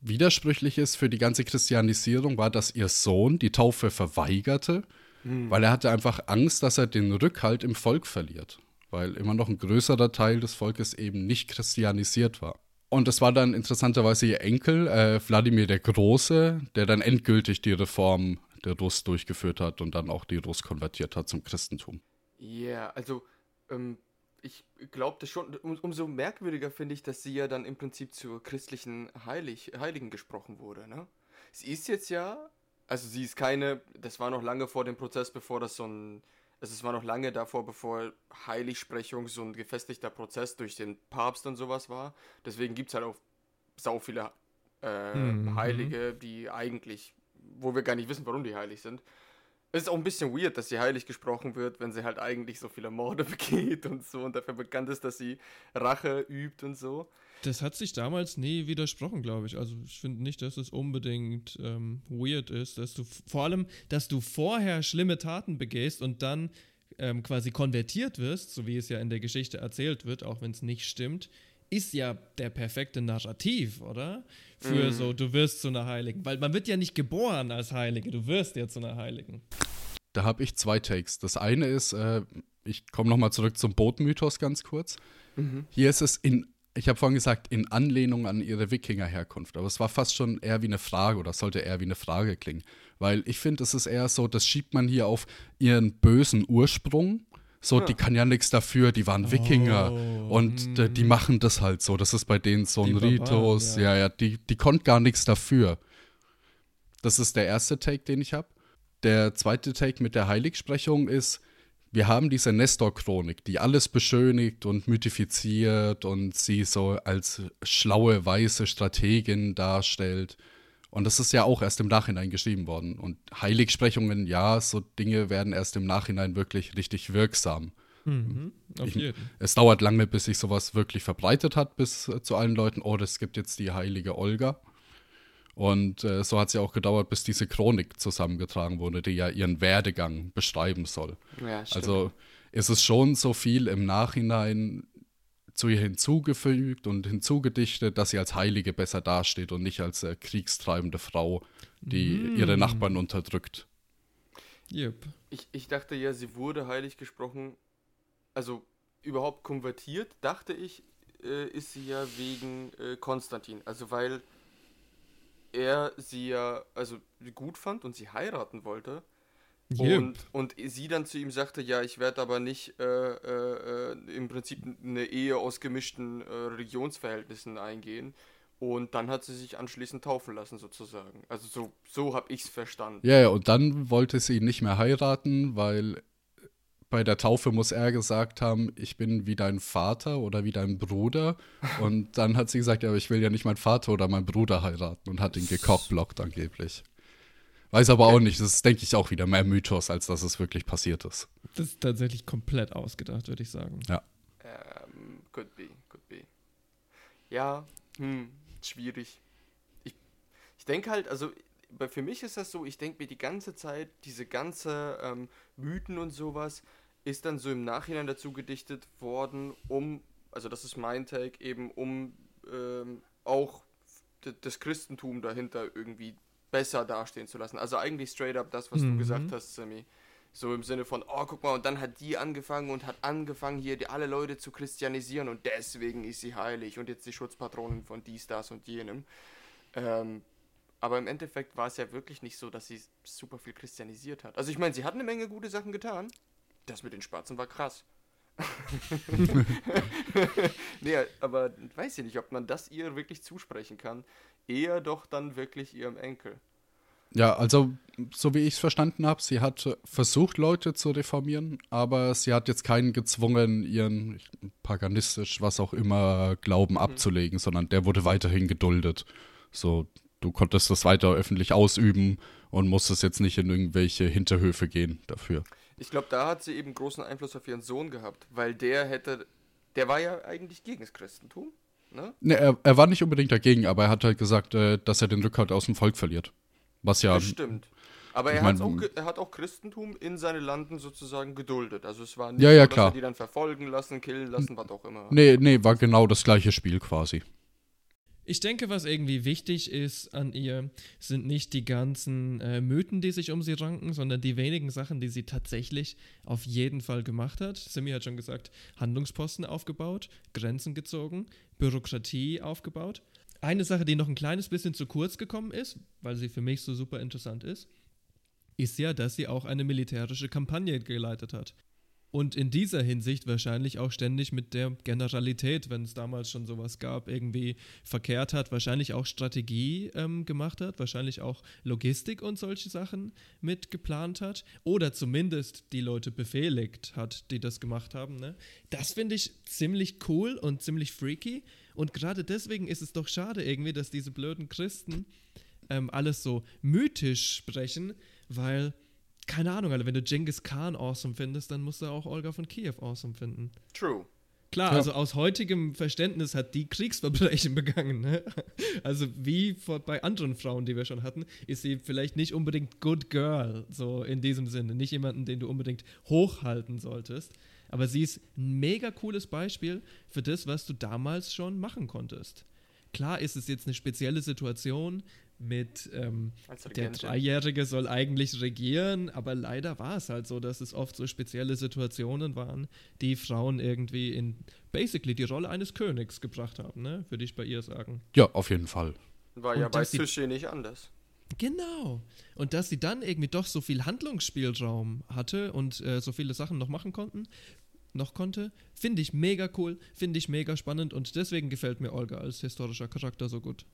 widersprüchlich ist für die ganze Christianisierung, war, dass ihr Sohn die Taufe verweigerte, weil er hatte einfach Angst, dass er den Rückhalt im Volk verliert, weil immer noch ein größerer Teil des Volkes eben nicht christianisiert war. Und es war dann interessanterweise ihr Enkel, äh, Wladimir der Große, der dann endgültig die Reform der Russ durchgeführt hat und dann auch die Russ konvertiert hat zum Christentum. Ja, also ähm, ich glaubte schon, um, umso merkwürdiger finde ich, dass sie ja dann im Prinzip zur christlichen Heilig, Heiligen gesprochen wurde, ne? Sie ist jetzt ja, also sie ist keine, das war noch lange vor dem Prozess, bevor das so ein, also es war noch lange davor, bevor Heiligsprechung so ein gefestigter Prozess durch den Papst und sowas war. Deswegen gibt es halt auch sau viele äh, Mhm. Heilige, die eigentlich, wo wir gar nicht wissen, warum die heilig sind. Es ist auch ein bisschen weird, dass sie heilig gesprochen wird, wenn sie halt eigentlich so viele Morde begeht und so und dafür bekannt ist, dass sie Rache übt und so. Das hat sich damals nie widersprochen, glaube ich. Also ich finde nicht, dass es unbedingt ähm, weird ist, dass du vor allem, dass du vorher schlimme Taten begehst und dann ähm, quasi konvertiert wirst, so wie es ja in der Geschichte erzählt wird, auch wenn es nicht stimmt, ist ja der perfekte Narrativ, oder? Für Mhm. so, du wirst zu einer Heiligen. Weil man wird ja nicht geboren als Heilige, du wirst ja zu einer Heiligen. Da habe ich zwei Takes. Das eine ist, äh, ich komme nochmal zurück zum Bootmythos ganz kurz. Hier ist es in, ich habe vorhin gesagt, in Anlehnung an ihre Wikinger-Herkunft. Aber es war fast schon eher wie eine Frage oder sollte eher wie eine Frage klingen. Weil ich finde, es ist eher so, das schiebt man hier auf ihren bösen Ursprung. So, die kann ja nichts dafür, die waren Wikinger und äh, die machen das halt so. Das ist bei denen so ein Ritus. ja. Ja, ja, die, die konnten gar nichts dafür. Das ist der erste Take, den ich habe. Der zweite Take mit der Heiligsprechung ist, wir haben diese Nestor-Chronik, die alles beschönigt und mythifiziert und sie so als schlaue, weiße Strategin darstellt. Und das ist ja auch erst im Nachhinein geschrieben worden. Und Heiligsprechungen, ja, so Dinge werden erst im Nachhinein wirklich richtig wirksam. Auf Ich-. Es dauert lange, bis sich sowas wirklich verbreitet hat, bis äh, zu allen Leuten, oh, es gibt jetzt die heilige Olga. Und äh, so hat es ja auch gedauert, bis diese Chronik zusammengetragen wurde, die ja ihren Werdegang beschreiben soll. Ja. Also ist es schon so viel im Nachhinein zu ihr hinzugefügt und hinzugedichtet, dass sie als Heilige besser dasteht und nicht als äh, kriegstreibende Frau, die ihre Nachbarn unterdrückt. Yep. Ich, ich dachte ja, sie wurde heilig gesprochen, also überhaupt konvertiert, dachte ich, äh, ist sie ja wegen äh, Konstantin. Also weil er sie ja also gut fand und sie heiraten wollte. Yep. Und, und sie dann zu ihm sagte, ja, ich werde aber nicht äh, äh, im Prinzip eine Ehe aus gemischten äh, Religionsverhältnissen eingehen. Und dann hat sie sich anschließend taufen lassen, sozusagen. Also so, so habe ich es verstanden. Ja, ja, und dann wollte sie ihn nicht mehr heiraten, weil bei der Taufe muss er gesagt haben, ich bin wie dein Vater oder wie dein Bruder. Und dann hat sie gesagt, ja, aber ich will ja nicht meinen Vater oder meinen Bruder heiraten und hat ihn gekockblockt angeblich. Weiß aber auch nicht, das ist, denke ich, auch wieder mehr Mythos, als dass es wirklich passiert ist. Das ist tatsächlich komplett ausgedacht, würde ich sagen. Ja. Ähm, could be, could be. Ja, hm, schwierig. Ich, ich denke halt, also für mich ist das so, ich denke mir die ganze Zeit, diese ganze ähm, Mythen und sowas ist dann so im Nachhinein dazu gedichtet worden, um, also das ist mein Take, eben um ähm, auch das Christentum dahinter irgendwie besser dastehen zu lassen. Also eigentlich straight up das, was du gesagt hast, Sammy. So im Sinne von, oh, guck mal, und dann hat die angefangen und hat angefangen, hier die, alle Leute zu christianisieren und deswegen ist sie heilig und jetzt die Schutzpatronin von dies, das und jenem. Ähm, aber im Endeffekt war es ja wirklich nicht so, dass sie super viel christianisiert hat. Also ich meine, sie hat eine Menge gute Sachen getan. Das mit den Spatzen war krass. nee, aber weiß ich nicht, ob man das ihr wirklich zusprechen kann. Eher doch dann wirklich ihrem Enkel. Ja, also so wie ich es verstanden habe, sie hat versucht, Leute zu reformieren, aber sie hat jetzt keinen gezwungen, ihren paganistisch, was auch immer, Glauben abzulegen, sondern der wurde weiterhin geduldet. So, du konntest das weiter öffentlich ausüben und musstest jetzt nicht in irgendwelche Hinterhöfe gehen dafür. Ich glaube, da hat sie eben großen Einfluss auf ihren Sohn gehabt, weil der hätte, der war ja eigentlich gegen das Christentum, ne? Ne, er, er war nicht unbedingt dagegen, aber er hat halt gesagt, äh, dass er den Rückhalt aus dem Volk verliert. Was ja, Das stimmt. Aber er, mein, auch, er hat auch Christentum in seine Landen sozusagen geduldet. Also es war nicht Ja, ja, so, dass klar. er die dann verfolgen lassen, killen lassen, was auch immer. nee, nee, war genau das gleiche Spiel quasi. Ich denke, was irgendwie wichtig ist an ihr, sind nicht die ganzen äh, Mythen, die sich um sie ranken, sondern die wenigen Sachen, die sie tatsächlich auf jeden Fall gemacht hat. Simi hat schon gesagt, Handlungsposten aufgebaut, Grenzen gezogen, Bürokratie aufgebaut. Eine Sache, die noch ein kleines bisschen zu kurz gekommen ist, weil sie für mich so super interessant ist, ist ja, dass sie auch eine militärische Kampagne geleitet hat. Und in dieser Hinsicht wahrscheinlich auch ständig mit der Generalität, wenn es damals schon sowas gab, irgendwie verkehrt hat, wahrscheinlich auch Strategie ähm, gemacht hat, wahrscheinlich auch Logistik und solche Sachen mit geplant hat oder zumindest die Leute befehligt hat, die das gemacht haben. Ne? Das finde ich ziemlich cool und ziemlich freaky und gerade deswegen ist es doch schade irgendwie, dass diese blöden Christen ähm, alles so mythisch sprechen, weil keine Ahnung, Alter, wenn du Genghis Khan awesome findest, dann musst du auch Olga von Kiew awesome finden. True. Klar, Ja. also aus heutigem Verständnis hat die Kriegsverbrechen begangen. Ne? Also wie vor, bei anderen Frauen, die wir schon hatten, ist sie vielleicht nicht unbedingt good girl, so in diesem Sinne. Nicht jemanden, den du unbedingt hochhalten solltest. Aber sie ist ein mega cooles Beispiel für das, was du damals schon machen konntest. Klar ist es jetzt eine spezielle Situation mit ähm, der. Dreijährige soll eigentlich regieren, aber leider war es halt so, dass es oft so spezielle Situationen waren, die Frauen irgendwie in basically die Rolle eines Königs gebracht haben, ne? Würde ich bei ihr sagen. Ja, auf jeden Fall. War Und ja bei Sushi nicht anders. Genau. Und dass sie dann irgendwie doch so viel Handlungsspielraum hatte und äh, so viele Sachen noch machen konnten, noch konnte, finde ich mega cool, finde ich mega spannend und deswegen gefällt mir Olga als historischer Charakter so gut.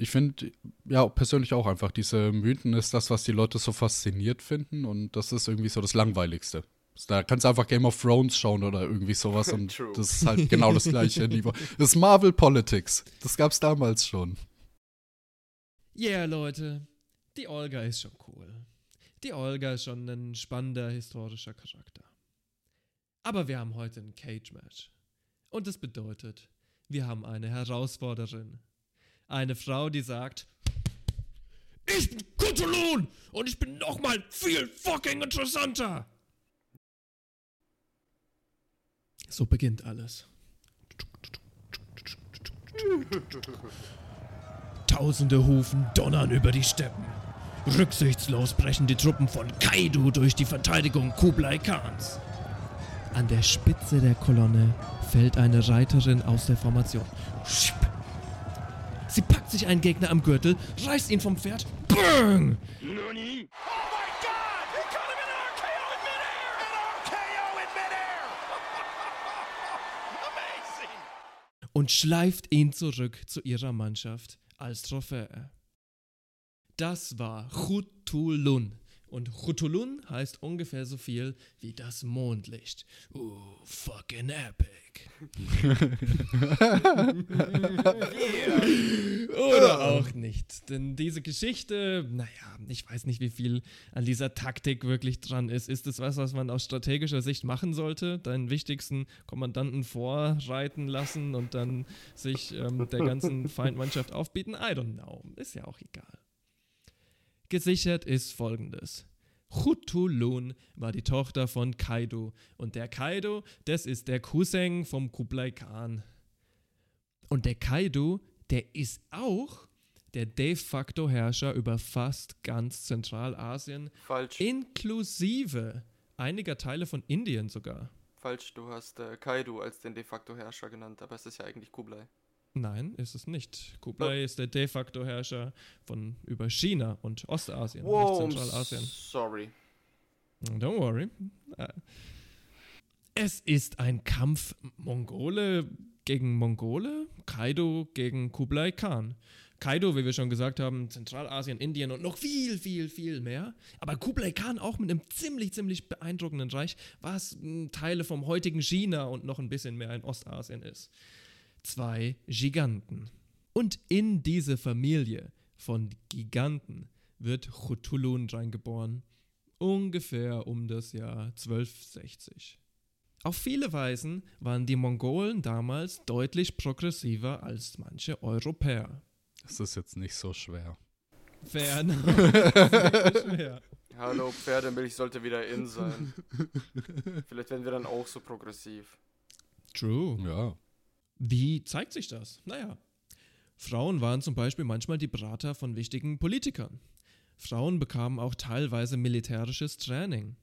Ich finde, ja, persönlich auch einfach, diese Mythen ist das, was die Leute so fasziniert finden und das ist irgendwie so das Langweiligste. Da kannst du einfach Game of Thrones schauen oder irgendwie sowas und True. das ist halt genau das gleiche Niveau. Das ist Marvel Politics. Das gab's damals schon. Yeah, Leute, die Olga ist schon cool. Die Olga ist schon ein spannender historischer Charakter. Aber wir haben heute ein Cage-Match. Und das bedeutet, wir haben eine Herausforderin. Eine Frau, die sagt, ich bin Cthulhu und ich bin nochmal viel fucking interessanter. So beginnt alles. Tausende Hufen donnern über die Steppen. Rücksichtslos brechen die Truppen von Kaidu durch die Verteidigung Kublai Khans. An der Spitze der Kolonne fällt eine Reiterin aus der Formation. Schipp. Sie packt sich einen Gegner am Gürtel, reißt ihn vom Pferd. Bang! und schleift ihn zurück zu ihrer Mannschaft als Trophäe. Das war Chutulun. Und Chutulun heißt ungefähr so viel wie das Mondlicht. Uh, fucking epic. Oder auch nicht. Denn diese Geschichte, naja, ich weiß nicht, wie viel an dieser Taktik wirklich dran ist. Ist es was, was man aus strategischer Sicht machen sollte? Deinen wichtigsten Kommandanten vorreiten lassen und dann sich ähm, der ganzen Feindmannschaft aufbieten? I don't know. Ist ja auch egal. Gesichert ist folgendes. Chutulun war die Tochter von Kaido. Und der Kaido, das ist der Cousin vom Kublai Khan. Und der Kaido, der ist auch der de facto Herrscher über fast ganz Zentralasien, Falsch. inklusive einiger Teile von Indien sogar. Falsch, du hast äh, Kaidu als den de facto Herrscher genannt, aber es ist ja eigentlich Kublai. Nein, ist es nicht. Kublai ist der de facto Herrscher von über China und Ostasien, Wow, nicht Zentralasien. sorry. Don't worry. Äh, Es ist ein Kampf Mongole gegen Mongole, Kaido gegen Kublai Khan. Kaido, wie wir schon gesagt haben, Zentralasien, Indien und noch viel, viel, viel mehr. Aber Kublai Khan auch mit einem ziemlich, ziemlich beeindruckenden Reich, was mh, Teile vom heutigen China und noch ein bisschen mehr in Ostasien ist. Zwei Giganten. Und in diese Familie von Giganten wird Chutulun reingeboren ungefähr um das Jahr 1260. Auf viele Weisen waren die Mongolen damals deutlich progressiver als manche Europäer. Das ist jetzt nicht so schwer. Fair schwer. Hallo, Pferdemilch sollte wieder in sein. Vielleicht werden wir dann auch so progressiv. True. Ja. Wie zeigt sich das? Naja, Frauen waren zum Beispiel manchmal die Berater von wichtigen Politikern. Frauen bekamen auch teilweise militärisches Training.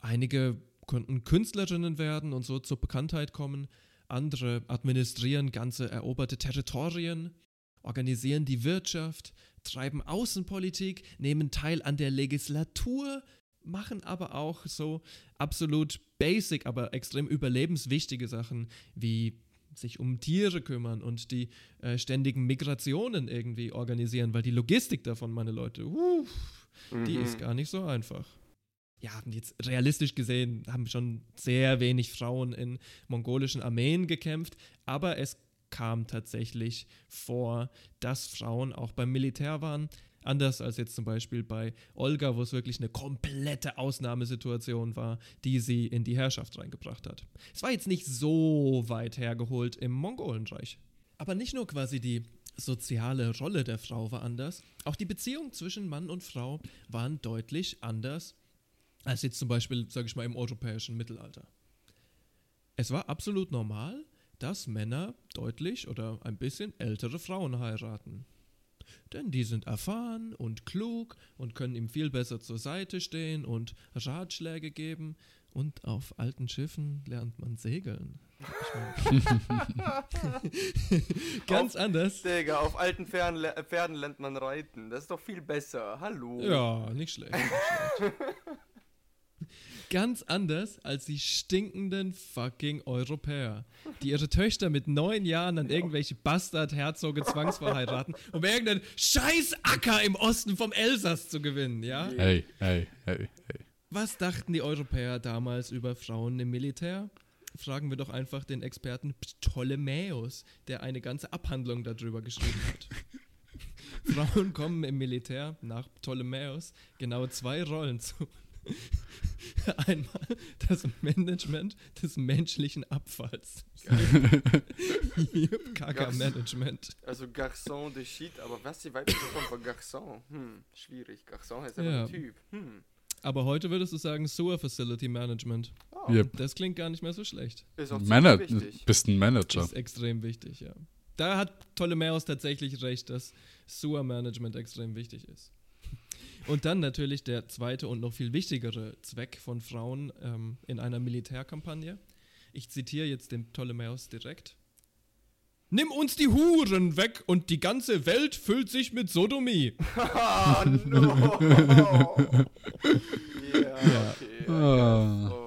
Einige konnten Künstlerinnen werden und so zur Bekanntheit kommen. Andere administrieren ganze eroberte Territorien, organisieren die Wirtschaft, treiben Außenpolitik, nehmen teil an der Legislatur, machen aber auch so absolut basic, aber extrem überlebenswichtige Sachen wie sich um Tiere kümmern und die äh, ständigen Migrationen irgendwie organisieren, weil die Logistik davon, meine Leute, die Mhm. ist gar nicht so einfach. Ja, jetzt realistisch gesehen haben schon sehr wenig Frauen in mongolischen Armeen gekämpft, aber es kam tatsächlich vor, dass Frauen auch beim Militär waren. Anders als jetzt zum Beispiel bei Olga, wo es wirklich eine komplette Ausnahmesituation war, die sie in die Herrschaft reingebracht hat. Es war jetzt nicht so weit hergeholt im Mongolenreich. Aber nicht nur quasi die soziale Rolle der Frau war anders, auch die Beziehung zwischen Mann und Frau waren deutlich anders als jetzt zum Beispiel, sage ich mal, im europäischen Mittelalter. Es war absolut normal, dass Männer deutlich oder ein bisschen ältere Frauen heiraten. Denn die sind erfahren und klug und können ihm viel besser zur Seite stehen und Ratschläge geben. Und auf alten Schiffen lernt man segeln. Ganz Auf- anders. Digga, auf alten Pferden, Pferden lernt man reiten. Das ist doch viel besser. Hallo. Ja, nicht schlecht. Nicht schlecht. Ganz anders als die stinkenden fucking Europäer, die ihre Töchter mit neun Jahren an irgendwelche Bastard-Herzoge zwangsverheiraten, um irgendeinen Scheißacker im Osten vom Elsass zu gewinnen, ja? Hey, hey, hey, hey. Was dachten die Europäer damals über Frauen im Militär? Fragen wir doch einfach den Experten Ptolemäus, der eine ganze Abhandlung darüber geschrieben hat. Frauen kommen im Militär nach Ptolemäus genau zwei Rollen zu. Einmal das Management des menschlichen Abfalls. Kaka-Management. Also Garçon de Shit, aber was ist die weibliche Form von Garçon? Hm, schwierig. Garçon heißt einfach Ja. ein Typ. Hm. Aber heute würdest du sagen Sewer Facility Management. Oh, Yep. Das klingt gar nicht mehr so schlecht. Ist auch Mana wichtig. bist ein Manager. ist extrem wichtig, ja. Da hat Ptolemäus tatsächlich recht, dass Sewer Management extrem wichtig ist. Und dann natürlich der zweite und noch viel wichtigere Zweck von Frauen ähm, in einer Militärkampagne. Ich zitiere jetzt den Ptolemäus direkt. Nimm uns die Huren weg und die ganze Welt füllt sich mit Sodomie. Ah, no. ja, okay. Oh.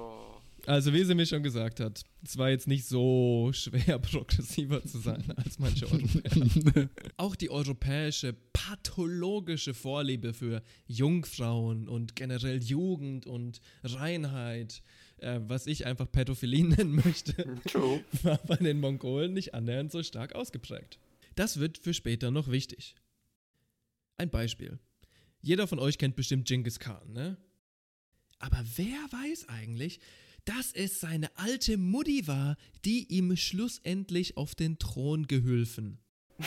Also wie sie mir schon gesagt hat, es war jetzt nicht so schwer progressiver zu sein als manche Europäer. Auch die europäische pathologische Vorliebe für Jungfrauen und generell Jugend und Reinheit, äh, was ich einfach Pädophilie nennen möchte, True. war bei den Mongolen nicht annähernd so stark ausgeprägt. Das wird für später noch wichtig. Ein Beispiel. Jeder von euch kennt bestimmt Genghis Khan, ne? Aber wer weiß eigentlich, dass es seine alte Mutti war, die ihm schlussendlich auf den Thron gehülfen?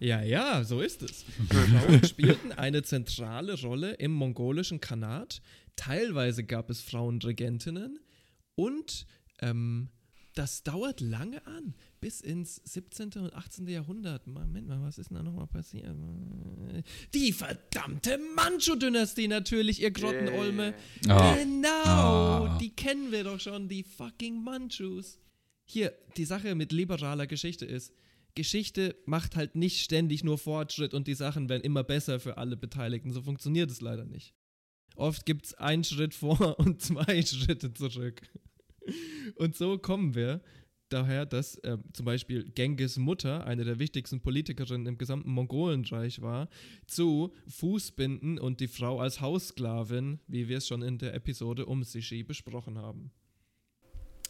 Ja, ja, so ist es. Frauen spielten eine zentrale Rolle im mongolischen Khanat. Teilweise gab es Frauenregentinnen und ähm, das dauert lange an, bis ins 17. und 18. Jahrhundert. Moment mal, was ist denn da nochmal passiert? Die verdammte Manchu-Dynastie natürlich, ihr Grottenolme. Ah. Genau, Ah. die kennen wir doch schon, die fucking Manchus. Hier, die Sache mit liberaler Geschichte ist, Geschichte macht halt nicht ständig nur Fortschritt und die Sachen werden immer besser für alle Beteiligten. So funktioniert es leider nicht. Oft gibt es einen Schritt vor und zwei Schritte zurück. Und so kommen wir daher, dass äh, zum Beispiel Genghis Mutter, eine der wichtigsten Politikerinnen im gesamten Mongolenreich war, zu Fußbinden und die Frau als Haussklavin, wie wir es schon in der Episode um Sishi besprochen haben.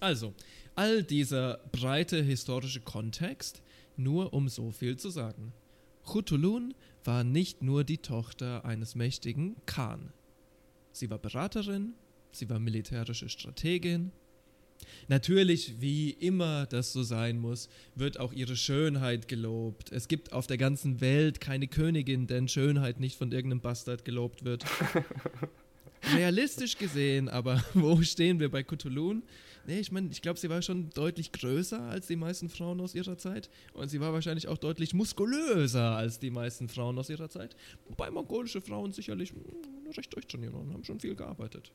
Also, all dieser breite historische Kontext, nur um so viel zu sagen. Chutulun war nicht nur die Tochter eines mächtigen Khan. Sie war Beraterin, sie war militärische Strategin. Natürlich, wie immer das so sein muss, wird auch ihre Schönheit gelobt. Es gibt auf der ganzen Welt keine Königin, deren Schönheit nicht von irgendeinem Bastard gelobt wird. Realistisch gesehen, aber wo stehen wir bei Cthulhu? Nee, ich meine, ich glaube, sie war schon deutlich größer als die meisten Frauen aus ihrer Zeit. Und sie war wahrscheinlich auch deutlich muskulöser als die meisten Frauen aus ihrer Zeit. Wobei mongolische Frauen sicherlich mm, recht durchtrainiert waren, haben schon viel gearbeitet.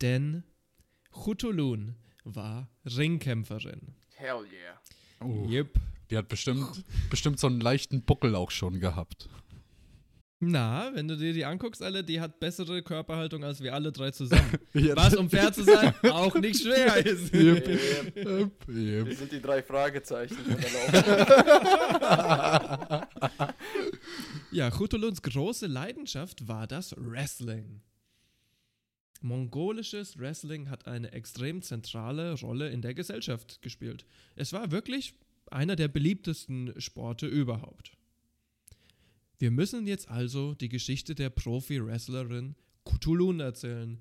Denn Chutulun war Ringkämpferin. Hell yeah. Oh, Yep. Die hat bestimmt, bestimmt so einen leichten Buckel auch schon gehabt. Na, wenn du dir die anguckst, alle, die hat bessere Körperhaltung als wir alle drei zusammen. Ja. Was, um fair zu sein, auch nicht schwer ist. Yep. Yep. Yep, yep. Wir sind die drei Fragezeichen. Ja, Chutuluns große Leidenschaft war das Wrestling. Mongolisches Wrestling hat eine extrem zentrale Rolle in der Gesellschaft gespielt. Es war wirklich einer der beliebtesten Sporte überhaupt. Wir müssen jetzt also die Geschichte der Profi-Wrestlerin Kutulun erzählen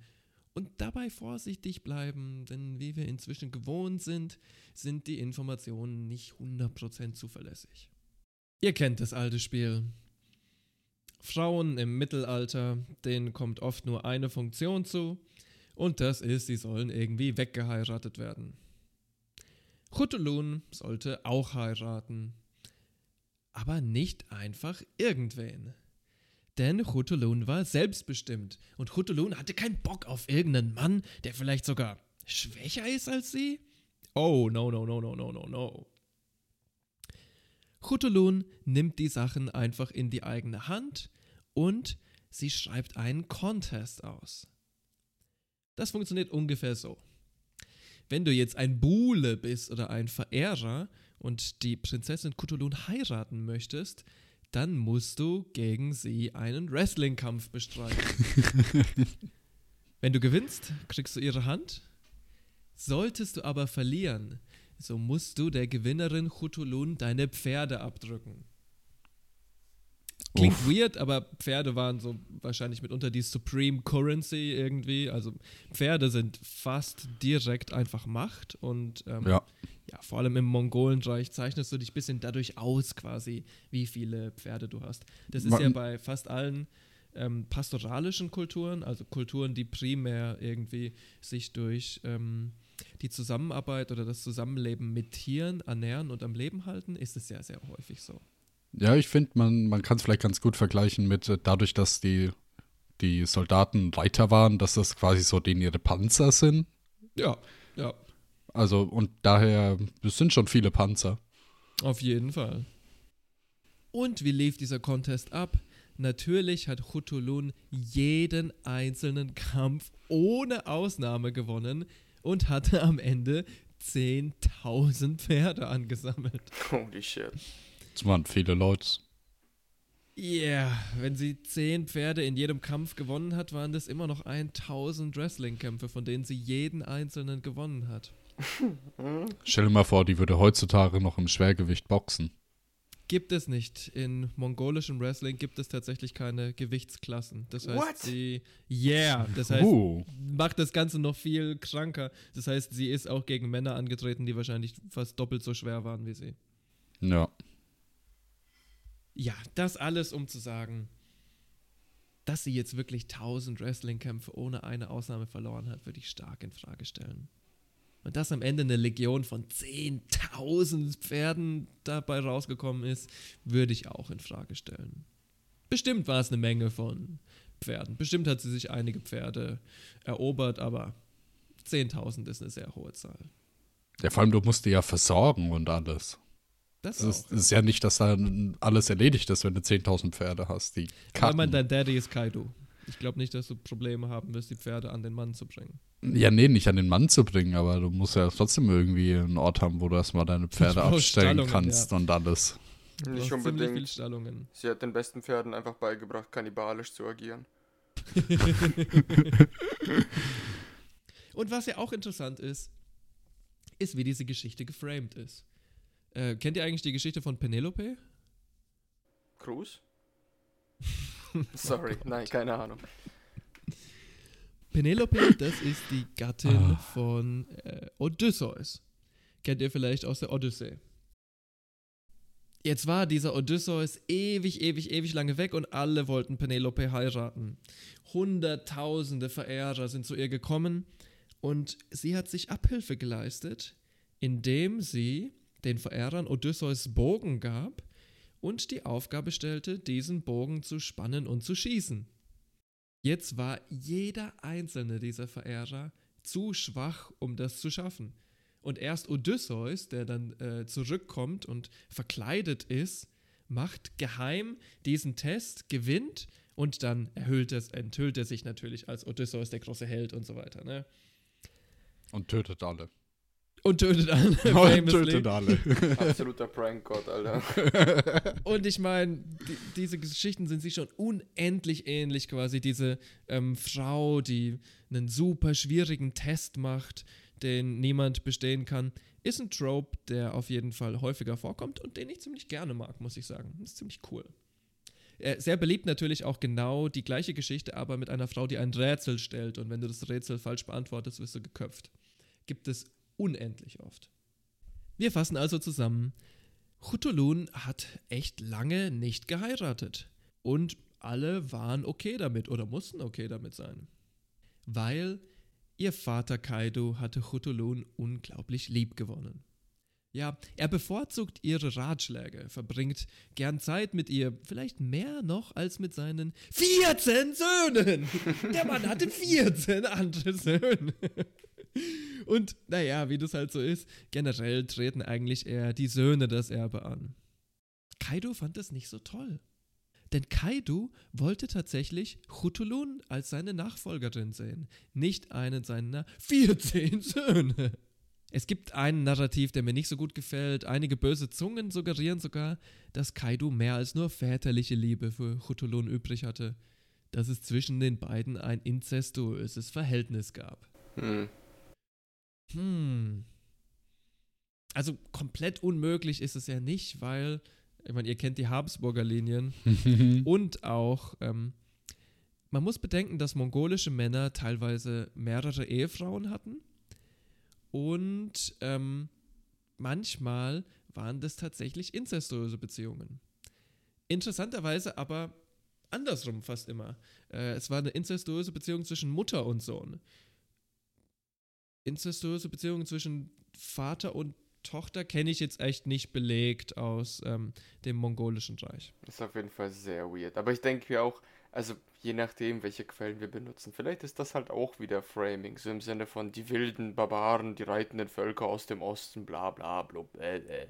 und dabei vorsichtig bleiben, denn wie wir inzwischen gewohnt sind, sind die Informationen nicht 100% zuverlässig. Ihr kennt das alte Spiel. Frauen im Mittelalter, denen kommt oft nur eine Funktion zu, und das ist, sie sollen irgendwie weggeheiratet werden. Chutulun sollte auch heiraten. Aber nicht einfach irgendwen. Denn Chutulun war selbstbestimmt und Chutulun hatte keinen Bock auf irgendeinen Mann, der vielleicht sogar schwächer ist als sie. Oh, no, no, no, no, no, no, no. Chutulun nimmt die Sachen einfach in die eigene Hand und sie schreibt einen Contest aus. Das funktioniert ungefähr so. Wenn du jetzt ein Buhle bist oder ein Verehrer und die Prinzessin Kutulun heiraten möchtest, dann musst du gegen sie einen Wrestling-Kampf bestreiten. Wenn du gewinnst, kriegst du ihre Hand. Solltest du aber verlieren, so musst du der Gewinnerin Chutulun deine Pferde abdrücken. Klingt Uff. weird, aber Pferde waren so wahrscheinlich mitunter die Supreme Currency irgendwie. Also Pferde sind fast direkt einfach Macht und ähm, Ja. ja, vor allem im Mongolenreich zeichnest du dich ein bisschen dadurch aus, quasi, wie viele Pferde du hast. Das ist Man- ja bei fast allen ähm, pastoralischen Kulturen, also Kulturen, die primär irgendwie sich durch ähm, die Zusammenarbeit oder das Zusammenleben mit Tieren ernähren und am Leben halten, ist es sehr, sehr häufig so. Ja, ich finde, man, man kann es vielleicht ganz gut vergleichen mit äh, dadurch, dass die, die Soldaten Reiter waren, dass das quasi so denen ihre Panzer sind. Ja, ja, Also, und daher, es sind schon viele Panzer. auf jeden Fall. Und wie lief dieser Contest ab? Natürlich hat Chutulun jeden einzelnen Kampf ohne Ausnahme gewonnen und hatte am Ende 10.000 Pferde angesammelt. Holy shit. Es waren viele Leute. Ja, yeah, wenn sie 10 Pferde in jedem Kampf gewonnen hat, waren das immer noch 1000 Wrestling-Kämpfe, von denen sie jeden einzelnen gewonnen hat. Stell dir mal vor, die würde heutzutage noch im Schwergewicht boxen. Gibt es nicht. In mongolischem Wrestling gibt es tatsächlich keine Gewichtsklassen. Das heißt, What? sie. Yeah, das heißt, Uh. macht das Ganze noch viel kranker. Das heißt, sie ist auch gegen Männer angetreten, die wahrscheinlich fast doppelt so schwer waren wie sie. Ja. Ja, das alles, um zu sagen, dass sie jetzt wirklich 1000 Wrestling-Kämpfe ohne eine Ausnahme verloren hat, würde ich stark in Frage stellen. Und dass am Ende eine Legion von 10.000 Pferden dabei rausgekommen ist, würde ich auch in Frage stellen. Bestimmt war es eine Menge von Pferden. Bestimmt hat sie sich einige Pferde erobert, aber 10.000 ist eine sehr hohe Zahl. Ja, vor allem, du musst die ja versorgen und alles. Das, Es ist, auch. es ist ja nicht, dass dann alles erledigt ist, wenn du 10.000 Pferde hast. Die Karten. meine, dein Daddy ist Kaido. Ich glaube nicht, dass du Probleme haben wirst, die Pferde an den Mann zu bringen. Ja, nee, nicht an den Mann zu bringen, aber du musst ja trotzdem irgendwie einen Ort haben, wo du erstmal deine Pferde abstellen Stallungen, kannst ja. und alles. Nicht unbedingt. Stallungen. Sie hat den besten Pferden einfach beigebracht, kannibalisch zu agieren. Und was ja auch interessant ist, ist, wie diese Geschichte geframed ist. Äh, kennt ihr eigentlich die Geschichte von Penelope? Cruz? Sorry, nein, keine Ahnung. Penelope, das ist die Gattin Ah. von äh, Odysseus. Kennt ihr vielleicht aus der Odyssee. Jetzt war dieser Odysseus ewig, ewig, ewig lange weg und alle wollten Penelope heiraten. Hunderttausende Verehrer sind zu ihr gekommen und sie hat sich Abhilfe geleistet, indem sie den Verehrern Odysseus Bogen gab und die Aufgabe stellte, diesen Bogen zu spannen und zu schießen. Jetzt war jeder einzelne dieser Verehrer zu schwach, um das zu schaffen. Und erst Odysseus, der dann äh, zurückkommt und verkleidet ist, macht geheim diesen Test, gewinnt und dann erhüllt es, enthüllt er sich natürlich als Odysseus, der große Held und so weiter. Ne? Und tötet alle. Und tötet alle. Und tötet alle. Absoluter Prankgott, Alter. Und ich meine, die, diese Geschichten sind sich schon unendlich ähnlich quasi. Diese ähm, Frau, die einen super schwierigen Test macht, den niemand bestehen kann, ist ein Trope, der auf jeden Fall häufiger vorkommt und den ich ziemlich gerne mag, muss ich sagen. Das ist ziemlich cool. Äh, sehr beliebt natürlich auch genau die gleiche Geschichte, aber mit einer Frau, die ein Rätsel stellt und wenn du das Rätsel falsch beantwortest, wirst du geköpft. Gibt es unendlich oft. Wir fassen also zusammen. Chutulun hat echt lange nicht geheiratet. Und alle waren okay damit oder mussten okay damit sein. Weil ihr Vater Kaido hatte Chutulun unglaublich lieb gewonnen. Ja, er bevorzugt ihre Ratschläge, verbringt gern Zeit mit ihr, vielleicht mehr noch als mit seinen 14 Söhnen. Der Mann hatte 14 andere Söhne. Und naja, wie das halt so ist, generell treten eigentlich eher die Söhne das Erbe an. Kaido fand das nicht so toll. Denn Kaido wollte tatsächlich Chutulun als seine Nachfolgerin sehen, nicht einen seiner 14 Söhne. Es gibt ein Narrativ, der mir nicht so gut gefällt. Einige böse Zungen suggerieren sogar, dass Kaido mehr als nur väterliche Liebe für Chutulun übrig hatte, dass es zwischen den beiden ein inzestuöses Verhältnis gab. Hm. Hm. Also komplett unmöglich ist es ja nicht, weil, ich meine, ihr kennt die Habsburger Linien und auch, ähm, man muss bedenken, dass mongolische Männer teilweise mehrere Ehefrauen hatten und ähm, manchmal waren das tatsächlich inzestuöse Beziehungen. Interessanterweise aber andersrum fast immer. Äh, es war eine inzestuöse Beziehung zwischen Mutter und Sohn inzestuöse Beziehungen zwischen Vater und Tochter kenne ich jetzt echt nicht belegt aus ähm, dem mongolischen Reich. Das ist auf jeden Fall sehr weird. Aber ich denke mir auch, also je nachdem, welche Quellen wir benutzen, vielleicht ist das halt auch wieder Framing, so im Sinne von die wilden Barbaren, die reitenden Völker aus dem Osten, bla bla äh, äh.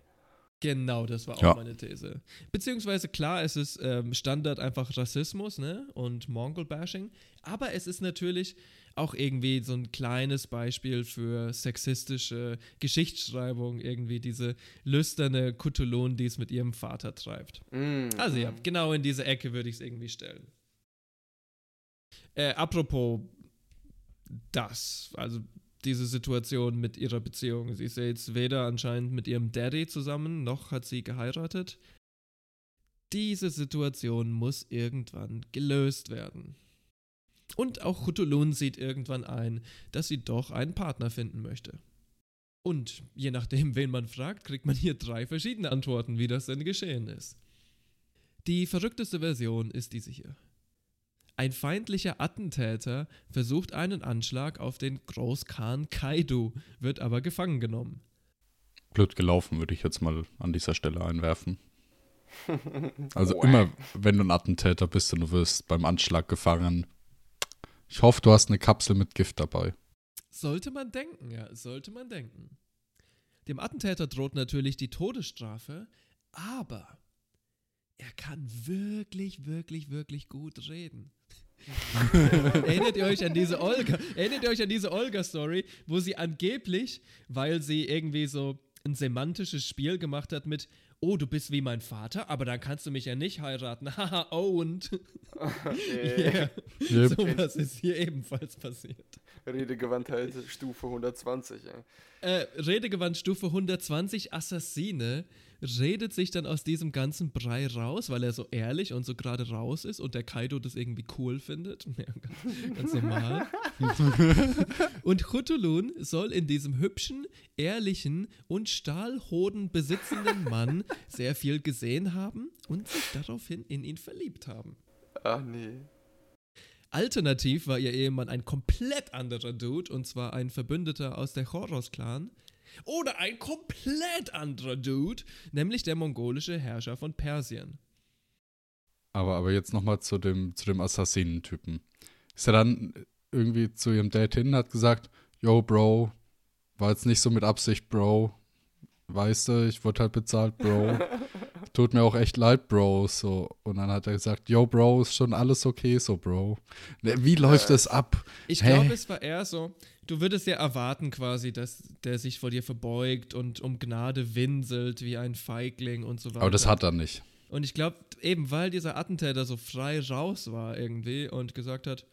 Genau, das war auch Ja. meine These. Beziehungsweise klar, es ist ähm, Standard einfach Rassismus ne? und Mongol-Bashing, aber es ist natürlich auch irgendwie so ein kleines Beispiel für sexistische Geschichtsschreibung, irgendwie diese lüsterne Kutulon, die es mit ihrem Vater treibt. Mm, Also ja, genau in diese Ecke würde ich es irgendwie stellen. Äh, apropos das, also diese Situation mit ihrer Beziehung. Sie ist ja jetzt weder anscheinend mit ihrem Daddy zusammen, noch hat sie geheiratet. Diese Situation muss irgendwann gelöst werden. Und auch Chutulun sieht irgendwann ein, dass sie doch einen Partner finden möchte. Und je nachdem, wen man fragt, kriegt man hier drei verschiedene Antworten, wie das denn geschehen ist. Die verrückteste Version ist diese hier. Ein feindlicher Attentäter versucht einen Anschlag auf den Großkhan Kaido, wird aber gefangen genommen. Blöd gelaufen, würde ich jetzt mal an dieser Stelle einwerfen. Also immer, wenn du ein Attentäter bist und du wirst beim Anschlag gefangen. Ich hoffe, du hast eine Kapsel mit Gift dabei. Sollte man denken, ja, sollte man denken. Dem Attentäter droht natürlich die Todesstrafe, aber er kann wirklich, wirklich, wirklich gut reden. Erinnert ihr euch an diese Olga? Erinnert ihr euch an diese Olga-Story, wo sie angeblich, weil sie irgendwie so ein semantisches Spiel gemacht hat mit Oh, du bist wie mein Vater, aber dann kannst du mich ja nicht heiraten. Haha, owned. yeah. Yep. Sowas ist hier ebenfalls passiert. Redegewandtheit Stufe 120, ja. Äh, Redegewandt Stufe 120, Assassine, redet sich dann aus diesem ganzen Brei raus, weil er so ehrlich und so gerade raus ist und der Kaido das irgendwie cool findet. Ja, ganz, ganz normal. und Chutulun soll in diesem hübschen, ehrlichen und Stahlhoden besitzenden Mann sehr viel gesehen haben und sich daraufhin in ihn verliebt haben. Ach nee. Alternativ war ihr Ehemann ein komplett anderer Dude, und zwar ein Verbündeter aus der Choros-Clan. Oder ein komplett anderer Dude, nämlich der mongolische Herrscher von Persien. Aber, aber jetzt nochmal zu dem, zu dem Assassinentypen. Ist er dann irgendwie zu ihrem Date hin, hat gesagt, yo, Bro, war jetzt nicht so mit Absicht, Bro. Weißt du, ich wurde halt bezahlt, Bro. Tut mir auch echt leid, Bro. So. Und dann hat er gesagt, yo, Bro, ist schon alles okay, so, Bro. Ne, Wie läuft das ab? Ich glaube, es war eher so, du würdest ja erwarten quasi, dass der sich vor dir verbeugt und um Gnade winselt wie ein Feigling und so weiter. Aber das hat er nicht. Und ich glaube, eben weil dieser Attentäter so frei raus war irgendwie und gesagt hat,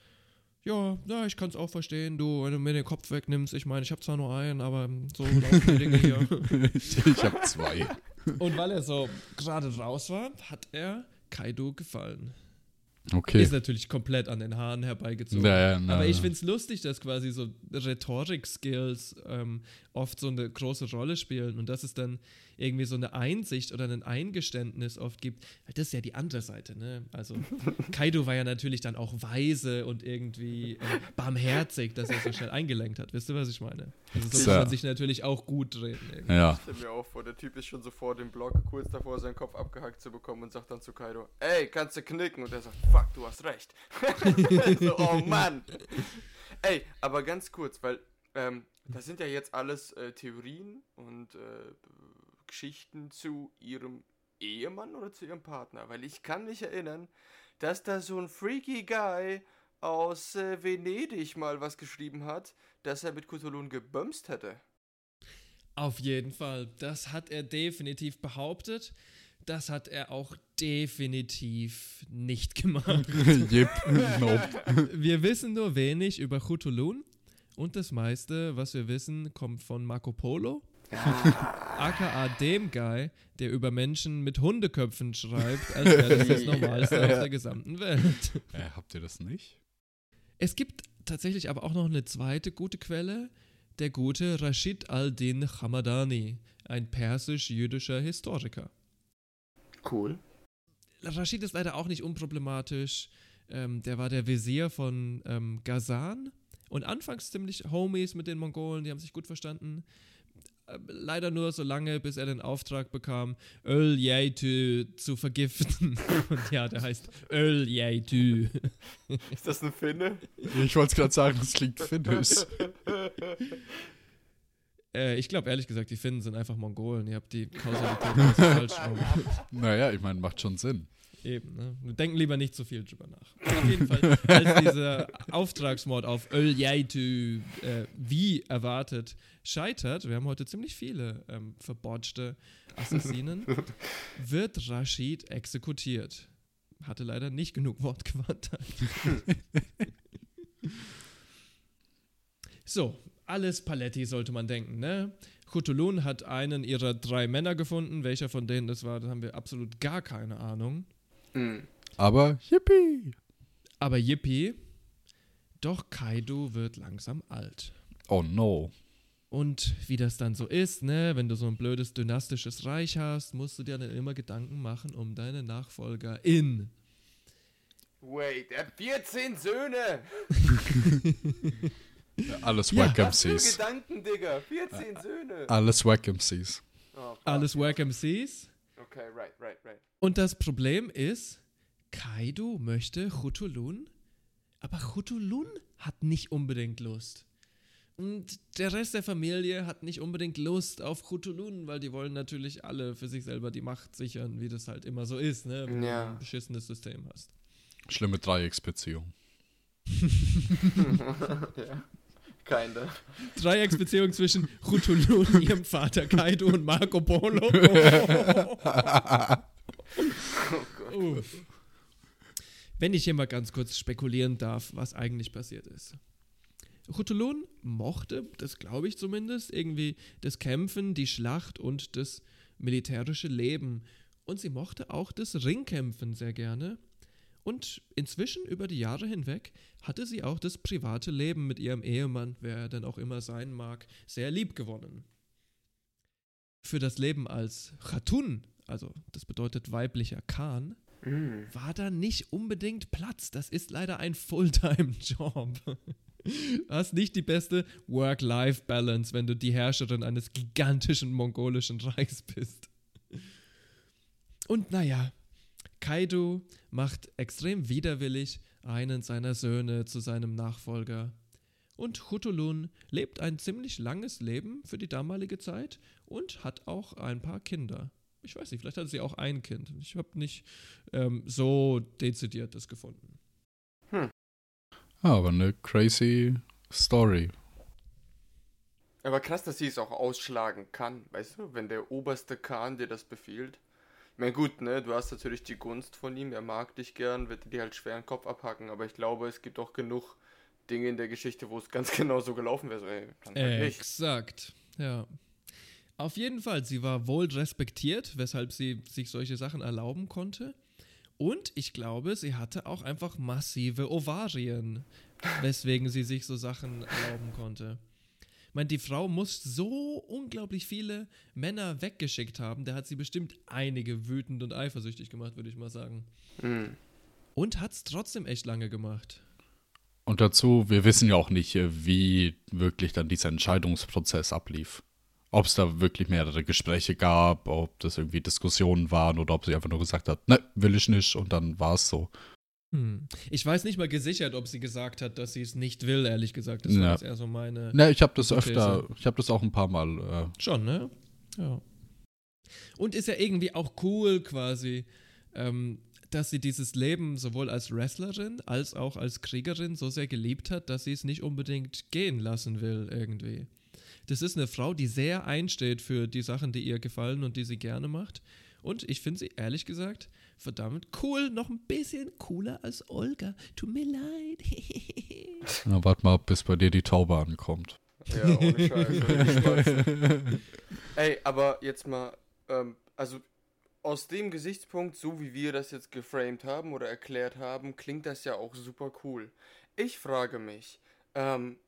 ja, ja, ich kann es auch verstehen, du, wenn du mir den Kopf wegnimmst, ich meine, ich habe zwar nur einen, aber so laufen die Dinge hier. ich ich habe zwei. Und weil er so gerade raus war, hat er Kaido gefallen. Okay. Ist natürlich komplett an den Haaren herbeigezogen. Ja, na, Aber ich finde es lustig, dass quasi so Rhetorik-Skills ähm, oft so eine große Rolle spielen und dass es dann irgendwie so eine Einsicht oder ein Eingeständnis oft gibt. Das ist ja die andere Seite, ne? Also Kaido war ja natürlich dann auch weise und irgendwie äh, barmherzig, dass er so schnell eingelenkt hat. Wisst ihr, was ich meine? Also so So. kann man sich natürlich auch gut reden. irgendwie. Ja. Stell mir auch vor, der Typ ist schon so vor dem Block, kurz davor seinen Kopf abgehackt zu bekommen und sagt dann zu Kaido, ey, kannst du knicken? Und er sagt, fuck, du hast recht. so, oh Mann. Ey, aber ganz kurz, weil ähm, das sind ja jetzt alles äh, Theorien und äh, Geschichten zu ihrem Ehemann oder zu ihrem Partner. Weil ich kann mich erinnern, dass da so ein freaky Guy aus äh, Venedig mal was geschrieben hat, dass er mit Cthulhu gebumst hätte. Auf jeden Fall. Das hat er definitiv behauptet. Das hat er auch definitiv nicht gemacht. Yep. Nope. wir wissen nur wenig über Chutulun und das meiste, was wir wissen, kommt von Marco Polo. Aka dem Guy, der über Menschen mit Hundeköpfen schreibt, als wäre das das Normalste auf der gesamten Welt. Äh, habt ihr das nicht? Es gibt tatsächlich aber auch noch eine zweite gute Quelle, der gute Rashid al-Din Hamadani, ein persisch-jüdischer Historiker. Cool. Rashid ist leider auch nicht unproblematisch. Ähm, der war der Visier von ähm, Ghazan und anfangs ziemlich Homies mit den Mongolen, die haben sich gut verstanden. Leider nur so lange, bis er den Auftrag bekam, Öl Yaitu zu vergiften. Und ja, der heißt Öl Yaitu. Ist das ein Finne? Ich wollte es gerade sagen, das klingt finnisch. Äh, ich glaube ehrlich gesagt, die Finnen sind einfach Mongolen. Ihr habt die Kausalität falsch rum. Naja, ich meine, macht schon Sinn. Eben, ne? Wir denken lieber nicht so viel drüber nach. Auf jeden Fall, als dieser Auftragsmord auf Öl Yaitu äh, wie erwartet scheitert, wir haben heute ziemlich viele ähm, verbotschte Assassinen, wird Rashid exekutiert. Hatte leider nicht genug Wortgewandtheit. so, alles Paletti sollte man denken, ne? Chutulun hat einen ihrer drei Männer gefunden. Welcher von denen das war, da haben wir absolut gar keine Ahnung. Hm. Aber yippie! Aber Yippie, doch Kaido wird langsam alt. Oh no. Und wie das dann so ist, ne, wenn du so ein blödes dynastisches Reich hast, musst du dir dann immer Gedanken machen um deine Nachfolgerin. Wait, er hat 14 Söhne! Alles Ja. Wack MCs. Gedanken, Digga! 14 Söhne! Alles Wack MCs. Oh. Alles Wack MCs. Okay, right, right, right. Und das Problem ist, Kaido möchte Chutulun, aber Chutulun hat nicht unbedingt Lust. Und der Rest der Familie hat nicht unbedingt Lust auf Chutulun, weil die wollen natürlich alle für sich selber die Macht sichern, wie das halt immer so ist, ne? Wenn Ja. du ein beschissenes System hast. Schlimme Dreiecksbeziehung. ja. Kinda. Dreiecksbeziehung zwischen Chutulun, ihrem Vater Kaido und Marco Polo. Oh. Wenn ich hier mal ganz kurz spekulieren darf, was eigentlich passiert ist. Chutulun mochte, das glaube ich zumindest, irgendwie das Kämpfen, die Schlacht und das militärische Leben. Und sie mochte auch das Ringkämpfen sehr gerne. Und inzwischen, über die Jahre hinweg, hatte sie auch das private Leben mit ihrem Ehemann, wer er denn auch immer sein mag, sehr lieb gewonnen. Für das Leben als Khatun, also das bedeutet weiblicher Khan, Mm. war da nicht unbedingt Platz. Das ist leider ein Fulltime-Job. Du hast nicht die beste Work-Life-Balance, wenn du die Herrscherin eines gigantischen mongolischen Reichs bist. Und naja, Kaido macht extrem widerwillig einen seiner Söhne zu seinem Nachfolger. Und Chutulun lebt ein ziemlich langes Leben für die damalige Zeit und hat auch ein paar Kinder. Ich weiß nicht, vielleicht hat sie auch ein Kind. Ich habe nicht ähm, so dezidiert das gefunden. Ah, aber eine crazy Story. Aber krass, dass sie es auch ausschlagen kann, weißt du, wenn der oberste Khan dir das befiehlt. Meine, gut, ne, du hast natürlich die Gunst von ihm, er mag dich gern, wird dir halt schwer den Kopf abhacken, aber ich glaube, es gibt auch genug Dinge in der Geschichte, wo es ganz genau so gelaufen wäre. So, ey, halt. Exakt, ja. Auf jeden Fall, sie war wohl respektiert, weshalb sie sich solche Sachen erlauben konnte. Und ich glaube, sie hatte auch einfach massive Ovarien, weswegen sie sich so Sachen erlauben konnte. Ich meine, die Frau muss so unglaublich viele Männer weggeschickt haben. Der hat sie bestimmt einige wütend und eifersüchtig gemacht, würde ich mal sagen. Hm. Und hat es trotzdem echt lange gemacht. Und dazu, wir wissen ja auch nicht, äh, wie wirklich dann dieser Entscheidungsprozess ablief. Ob es da wirklich mehrere Gespräche gab, ob das irgendwie Diskussionen waren oder ob sie einfach nur gesagt hat, ne, will ich nicht und dann war es so. Hm. Ich weiß nicht mal gesichert, ob sie gesagt hat, dass sie es nicht will, ehrlich gesagt. Das war Ja. jetzt eher so meine. Ne, ich habe das öfter, ich habe das auch ein paar Mal. Äh, Schon, ne? Ja. Und ist ja irgendwie auch cool quasi, ähm, dass sie dieses Leben sowohl als Wrestlerin als auch als Kriegerin so sehr geliebt hat, dass sie es nicht unbedingt gehen lassen will irgendwie. Das ist eine Frau, die sehr einsteht für die Sachen, die ihr gefallen und die sie gerne macht. Und ich finde sie ehrlich gesagt verdammt cool, noch ein bisschen cooler als Olga. Tut mir leid. na, warte mal, bis bei dir die Taube ankommt. Ja, ohne. Ey, aber jetzt mal, ähm, also aus dem Gesichtspunkt, so wie wir das jetzt geframed haben oder erklärt haben, klingt das ja auch super cool. Ich frage mich, ähm,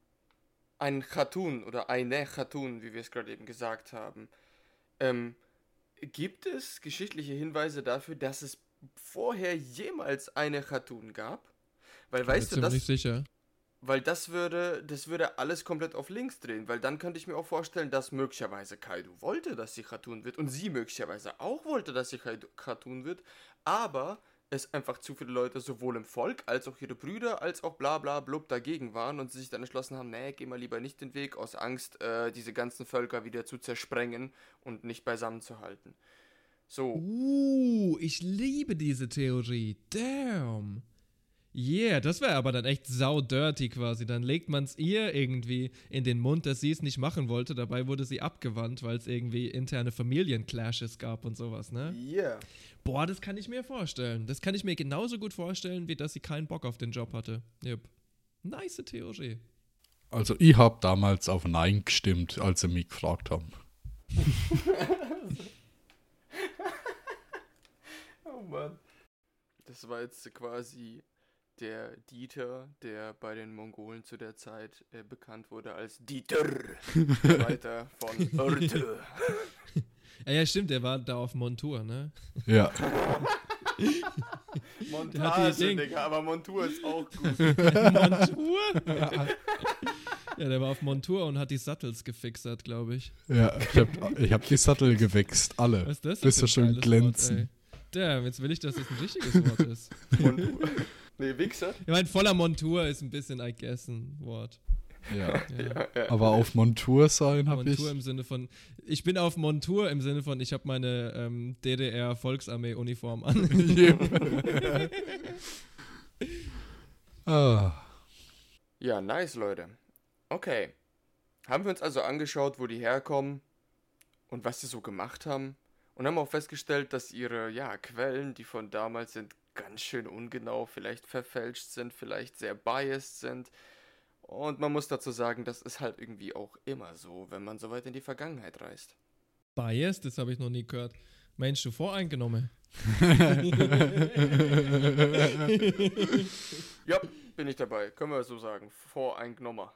ein Khatun oder eine Khatun, wie wir es gerade eben gesagt haben, ähm, gibt es geschichtliche Hinweise dafür, dass es vorher jemals eine Khatun gab? Weil weißt du, das, sicher. weil das würde, das würde alles komplett auf links drehen, weil dann könnte ich mir auch vorstellen, dass möglicherweise Kaido wollte, dass sie Khatun wird und sie möglicherweise auch wollte, dass sie Khatun wird, aber es einfach zu viele Leute sowohl im Volk als auch ihre Brüder als auch bla bla blub dagegen waren und sie sich dann entschlossen haben, nee, geh mal lieber nicht den Weg aus Angst, äh, diese ganzen Völker wieder zu zersprengen und nicht beisammen zu halten. So, Uh, ich liebe diese Theorie. Damn. Yeah, das wäre aber dann echt sau dirty quasi. Dann legt man es ihr irgendwie in den Mund, dass sie es nicht machen wollte. Dabei wurde sie abgewandt, weil es irgendwie interne Familienclashes gab und sowas, ne? yeah. Boah, das kann ich mir vorstellen. Das kann ich mir genauso gut vorstellen, wie dass sie keinen Bock auf den Job hatte. Yep. Nice Theorie. Also ich habe damals auf Nein gestimmt, als sie mich gefragt haben. Oh Mann. Das war jetzt quasi der Dieter, der bei den Mongolen zu der Zeit äh, bekannt wurde als Dieter. Weiter von Örte. Ja, ja, stimmt, der war da auf Montur, ne? Ja. Montage, Ding. Digga, aber Montur ist auch gut. Montur? ja, der war auf Montur und hat die Sattels gefixert, glaube ich. Ja, ich habe ich hab die Sattel gewichst, alle. Was ist das? denn Bis für sie ein schön geiles glänzen. Wort? Damn, jetzt will ich, dass das ein richtiges Wort ist. Montur. Nee, Wichser. Ich meine, voller Montur ist ein bisschen, I guess, ein Wort. Ja. Ja. Ja, ja. Aber auf Montur sein habe ich. Montur im Sinne von, ich bin auf Montur im Sinne von, ich habe meine ähm, DDR-Volksarmee-Uniform an. Ah, ja, nice, Leute. Okay. Haben wir uns also angeschaut, wo die herkommen und was sie so gemacht haben. Und haben auch festgestellt, dass ihre ja, Quellen, die von damals sind, ganz schön ungenau, vielleicht verfälscht sind, vielleicht sehr biased sind. Und man muss dazu sagen, das ist halt irgendwie auch immer so, wenn man so weit in die Vergangenheit reist. Bias, das habe ich noch nie gehört. Mensch, du voreingenommen. Ja, bin ich dabei. Können wir so sagen. Voreingenommen.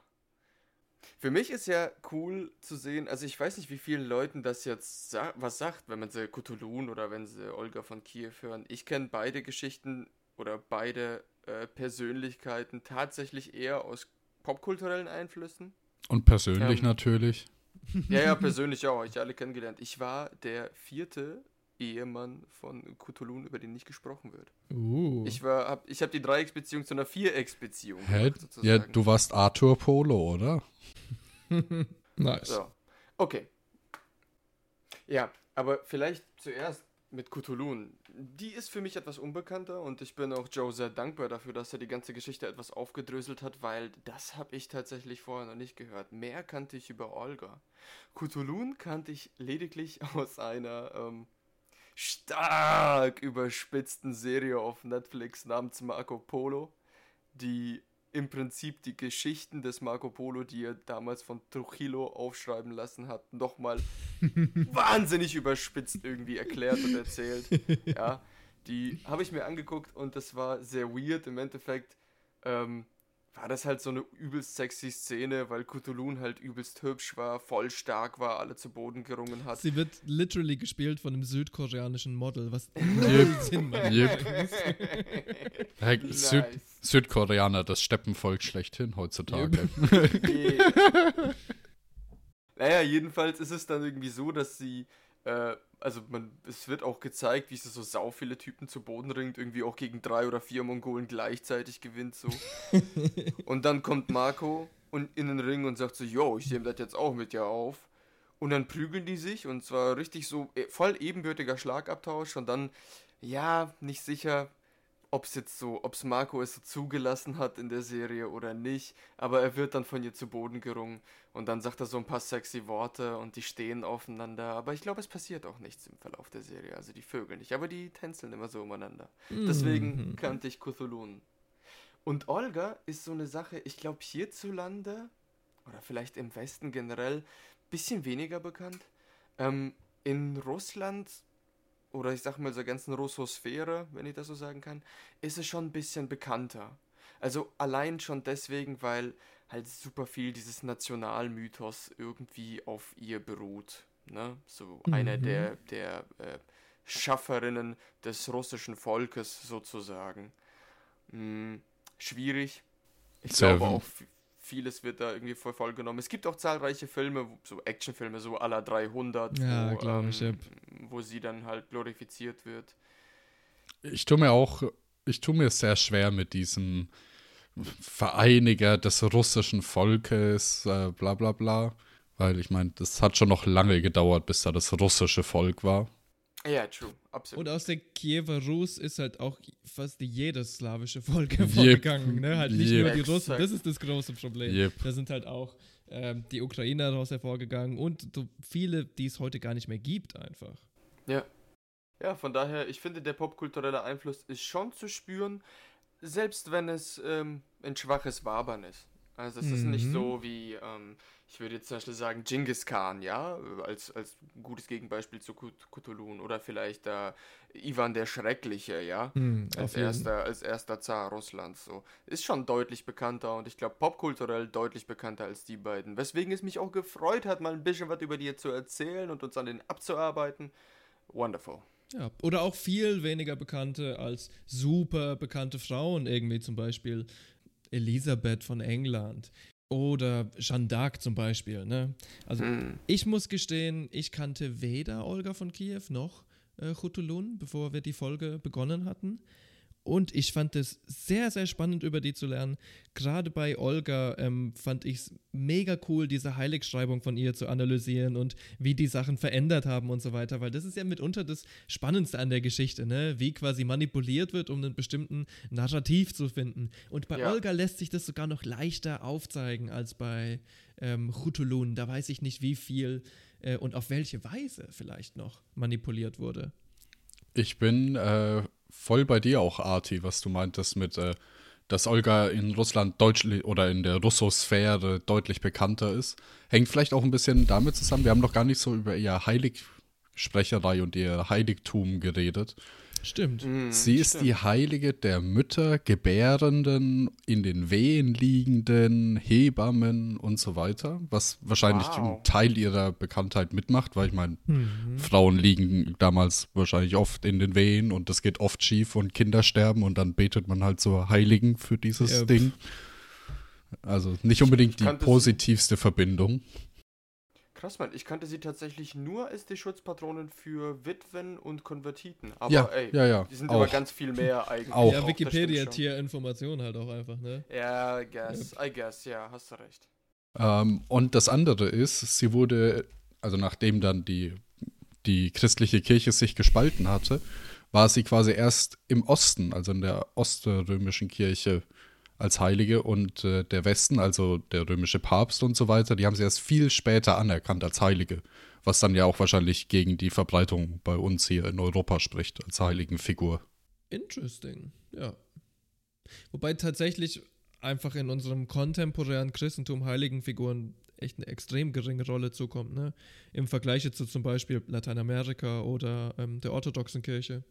Für mich ist ja cool zu sehen, also ich weiß nicht, wie vielen Leuten das jetzt sa was sagt, wenn man sie Cthulhu oder wenn sie Olga von Kiew hören. Ich kenne beide Geschichten oder beide äh, Persönlichkeiten tatsächlich eher aus popkulturellen Einflüssen. und persönlich Ähm, natürlich. Ja, ja, persönlich auch. Ich alle kennengelernt. Ich war der vierte Ehemann von Cthulhu, über den nicht gesprochen wird. Uh. Ich war, hab, ich habe die Dreiecksbeziehung zu einer Vierecksbeziehung Hä? gemacht, sozusagen. Ja, du warst Arthur Polo, oder? nice. So. Okay. Ja, aber vielleicht zuerst mit Cthulhu. Die ist für mich etwas unbekannter und ich bin auch Joe sehr dankbar dafür, dass er die ganze Geschichte etwas aufgedröselt hat, weil das habe ich tatsächlich vorher noch nicht gehört. Mehr kannte ich über Olga. Cthulhu kannte ich lediglich aus einer ähm, stark überspitzten Serie auf Netflix namens Marco Polo, die im Prinzip die Geschichten des Marco Polo, die er damals von Trujillo aufschreiben lassen hat, nochmal wahnsinnig überspitzt irgendwie erklärt und erzählt. Ja, Die habe ich mir angeguckt und das war sehr weird. Im Endeffekt ähm, war das halt so eine übelst sexy Szene, weil Cthulhu halt übelst hübsch war, voll stark war, alle zu Boden gerungen hat. Sie wird literally gespielt von einem südkoreanischen Model, was null Sinn macht. Yep. Hey, Nice. Süd Südkoreaner, das Steppenvolk schlechthin heutzutage. Nee. naja, jedenfalls ist es dann irgendwie so, dass sie, äh, also man, es wird auch gezeigt, wie sie so sau viele Typen zu Boden ringt, irgendwie auch gegen drei oder vier Mongolen gleichzeitig gewinnt so. und dann kommt Marco und in den Ring und sagt so, yo, ich nehme das jetzt auch mit dir auf. Und dann prügeln die sich und zwar richtig so äh, voll ebenbürtiger Schlagabtausch und dann, ja, nicht sicher, ob es jetzt so, ob es Marco es so zugelassen hat in der Serie oder nicht, aber er wird dann von ihr zu Boden gerungen und dann sagt er so ein paar sexy Worte und die stehen aufeinander, aber ich glaube, es passiert auch nichts im Verlauf der Serie, also die Vögel nicht, aber die tänzeln immer so umeinander. Deswegen kannte ich Cthulhu. Und Olga ist so eine Sache, ich glaube hierzulande oder vielleicht im Westen generell bisschen weniger bekannt. Ähm, in Russland oder ich sag mal so ganzen Russosphäre, wenn ich das so sagen kann, ist es schon ein bisschen bekannter. Also allein schon deswegen, weil halt super viel dieses Nationalmythos irgendwie auf ihr beruht. Ne? So einer der, der äh, Schafferinnen des russischen Volkes sozusagen. Hm, schwierig. Ich Sehr glaube auch, vieles wird da irgendwie voll genommen. Es gibt auch zahlreiche Filme, so Actionfilme, so la 300, Ja, wo, glaub ich, ähm, wo sie dann halt glorifiziert wird. Ich tue mir auch, ich tue mir sehr schwer mit diesem Vereiniger des russischen Volkes, äh, bla bla bla. Weil ich meine, das hat schon noch lange gedauert, bis da das russische Volk war. Ja, true, absolut. Und aus der Kiewer Rus ist halt auch fast jedes slawische Volk hervorgegangen, ne? Halt nicht Yep. nur die Russen, das ist das große Problem. Yep. Da sind halt auch ähm, die Ukrainer daraus hervorgegangen und so viele, die es heute gar nicht mehr gibt einfach. Ja. Ja, von daher, ich finde, der popkulturelle Einfluss ist schon zu spüren, selbst wenn es ähm, ein schwaches Wabern ist. Also es ist nicht Mhm. so wie, ähm, ich würde jetzt zum Beispiel sagen, Genghis Khan, ja, als, als gutes Gegenbeispiel zu Kut- Cthulhu oder vielleicht äh, Ivan der Schreckliche, ja, Hm, als, erster, als erster Zar Russlands. So. Ist schon deutlich bekannter und ich glaube popkulturell deutlich bekannter als die beiden. Weswegen es mich auch gefreut hat, mal ein bisschen was über die zu erzählen und uns an den abzuarbeiten. Wonderful. Ja, oder auch viel weniger bekannte als super bekannte Frauen, irgendwie zum Beispiel Elisabeth von England oder Jeanne d'Arc zum Beispiel. Ne? Also Hm. ich muss gestehen, ich kannte weder Olga von Kiew noch äh, Chutulun, bevor wir die Folge begonnen hatten. Und ich fand es sehr, sehr spannend, über die zu lernen. Gerade bei Olga ähm, fand ich es mega cool, diese Heiligschreibung von ihr zu analysieren und wie die Sachen verändert haben und so weiter, weil das ist ja mitunter das Spannendste an der Geschichte, ne? Wie quasi manipuliert wird, um einen bestimmten Narrativ zu finden. Und bei Ja. Olga lässt sich das sogar noch leichter aufzeigen als bei ähm, Chutulun. Da weiß ich nicht, wie viel äh, und auf welche Weise vielleicht noch manipuliert wurde. Ich bin äh, voll bei dir auch, Arti, was du meintest mit, äh, dass Olga in Russland deutlich oder in der Russosphäre deutlich bekannter ist. Hängt vielleicht auch ein bisschen damit zusammen. Wir haben noch gar nicht so über ihr Heiligsprecherei und ihr Heiligtum geredet. Stimmt. Hm, Sie ist die Heilige der Mütter, Gebärenden, in den Wehen liegenden, Hebammen und so weiter, was wahrscheinlich Wow. einen Teil ihrer Bekanntheit mitmacht, weil ich meine, Frauen liegen damals wahrscheinlich oft in den Wehen und das geht oft schief und Kinder sterben und dann betet man halt zur Heiligen für dieses Ja. Ding. Also nicht unbedingt die positivste Verbindung. Krass, Mann. Ich kannte sie tatsächlich nur als die Schutzpatronin für Witwen und Konvertiten. Aber Ja, ey, ja, ja, die sind auch. aber ganz viel mehr eigentlich. Auch. Ja, Wikipedia schon. Tierinformation halt auch einfach, ne? Ja, I guess, I guess, ja, hast du recht. Ähm, und das andere ist, sie wurde, also nachdem dann die, die christliche Kirche sich gespalten hatte, war sie quasi erst im Osten, also in der oströmischen Kirche als Heilige und äh, der Westen, also der römische Papst und so weiter, die haben sie erst viel später anerkannt als Heilige, was dann ja auch wahrscheinlich gegen die Verbreitung bei uns hier in Europa spricht, als Heiligenfigur. Interesting, ja. Wobei tatsächlich einfach in unserem kontemporären Christentum Heiligenfiguren echt eine extrem geringe Rolle zukommt, ne? Im Vergleich zu zum Beispiel Lateinamerika oder ähm, der orthodoxen Kirche.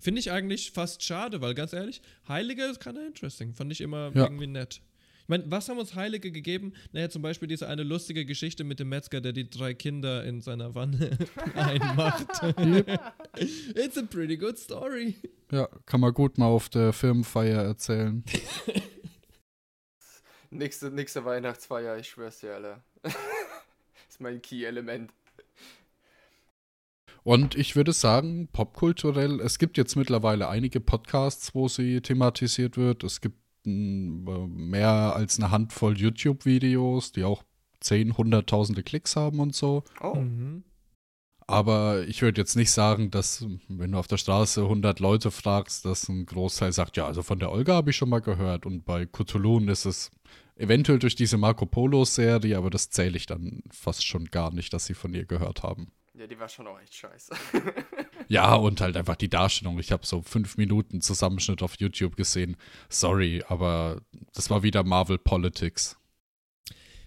Finde ich eigentlich fast schade, weil ganz ehrlich, Heilige ist kind of interesting. Fand ich immer Ja. irgendwie nett. Ich meine, was haben uns Heilige gegeben? Naja, zum Beispiel diese eine lustige Geschichte mit dem Metzger, der die drei Kinder in seiner Wanne einmacht. It's a pretty good story. Ja, kann man gut mal auf der Firmenfeier erzählen. Nächste, nächste Weihnachtsfeier, ich schwör's dir, Alter. ist mein Key-Element. Und ich würde sagen, popkulturell, es gibt jetzt mittlerweile einige Podcasts, wo sie thematisiert wird. Es gibt mh, mehr als eine Handvoll YouTube-Videos, die auch 10, hunderttausende Klicks haben und so. Oh, Mhm. Aber ich würde jetzt nicht sagen, dass, wenn du auf der Straße 100 Leute fragst, dass ein Großteil sagt, ja, also von der Olga habe ich schon mal gehört. Und bei Cthulhu ist es eventuell durch diese Marco Polo-Serie, aber das zähle ich dann fast schon gar nicht, dass sie von ihr gehört haben. Ja, die war schon auch echt scheiße. Ja, und halt einfach die Darstellung. Ich habe so fünf Minuten Zusammenschnitt auf YouTube gesehen. Sorry, aber das war wieder Marvel Politics.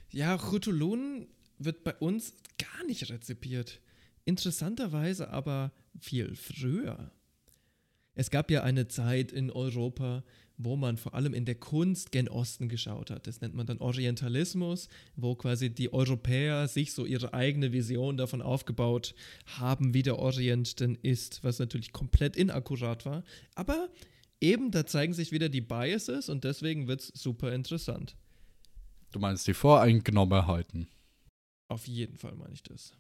Ja, Chutulun wird bei uns gar nicht rezipiert. Interessanterweise aber viel früher. Es gab ja eine Zeit in Europa, wo man vor allem in der Kunst gen Osten geschaut hat. Das nennt man dann Orientalismus, wo quasi die Europäer sich so ihre eigene Vision davon aufgebaut haben, wie der Orient denn ist, was natürlich komplett inakkurat war. Aber eben, da zeigen sich wieder die Biases und deswegen wird es super interessant. Du meinst die Voreingenommenheiten. Auf jeden Fall meine ich das.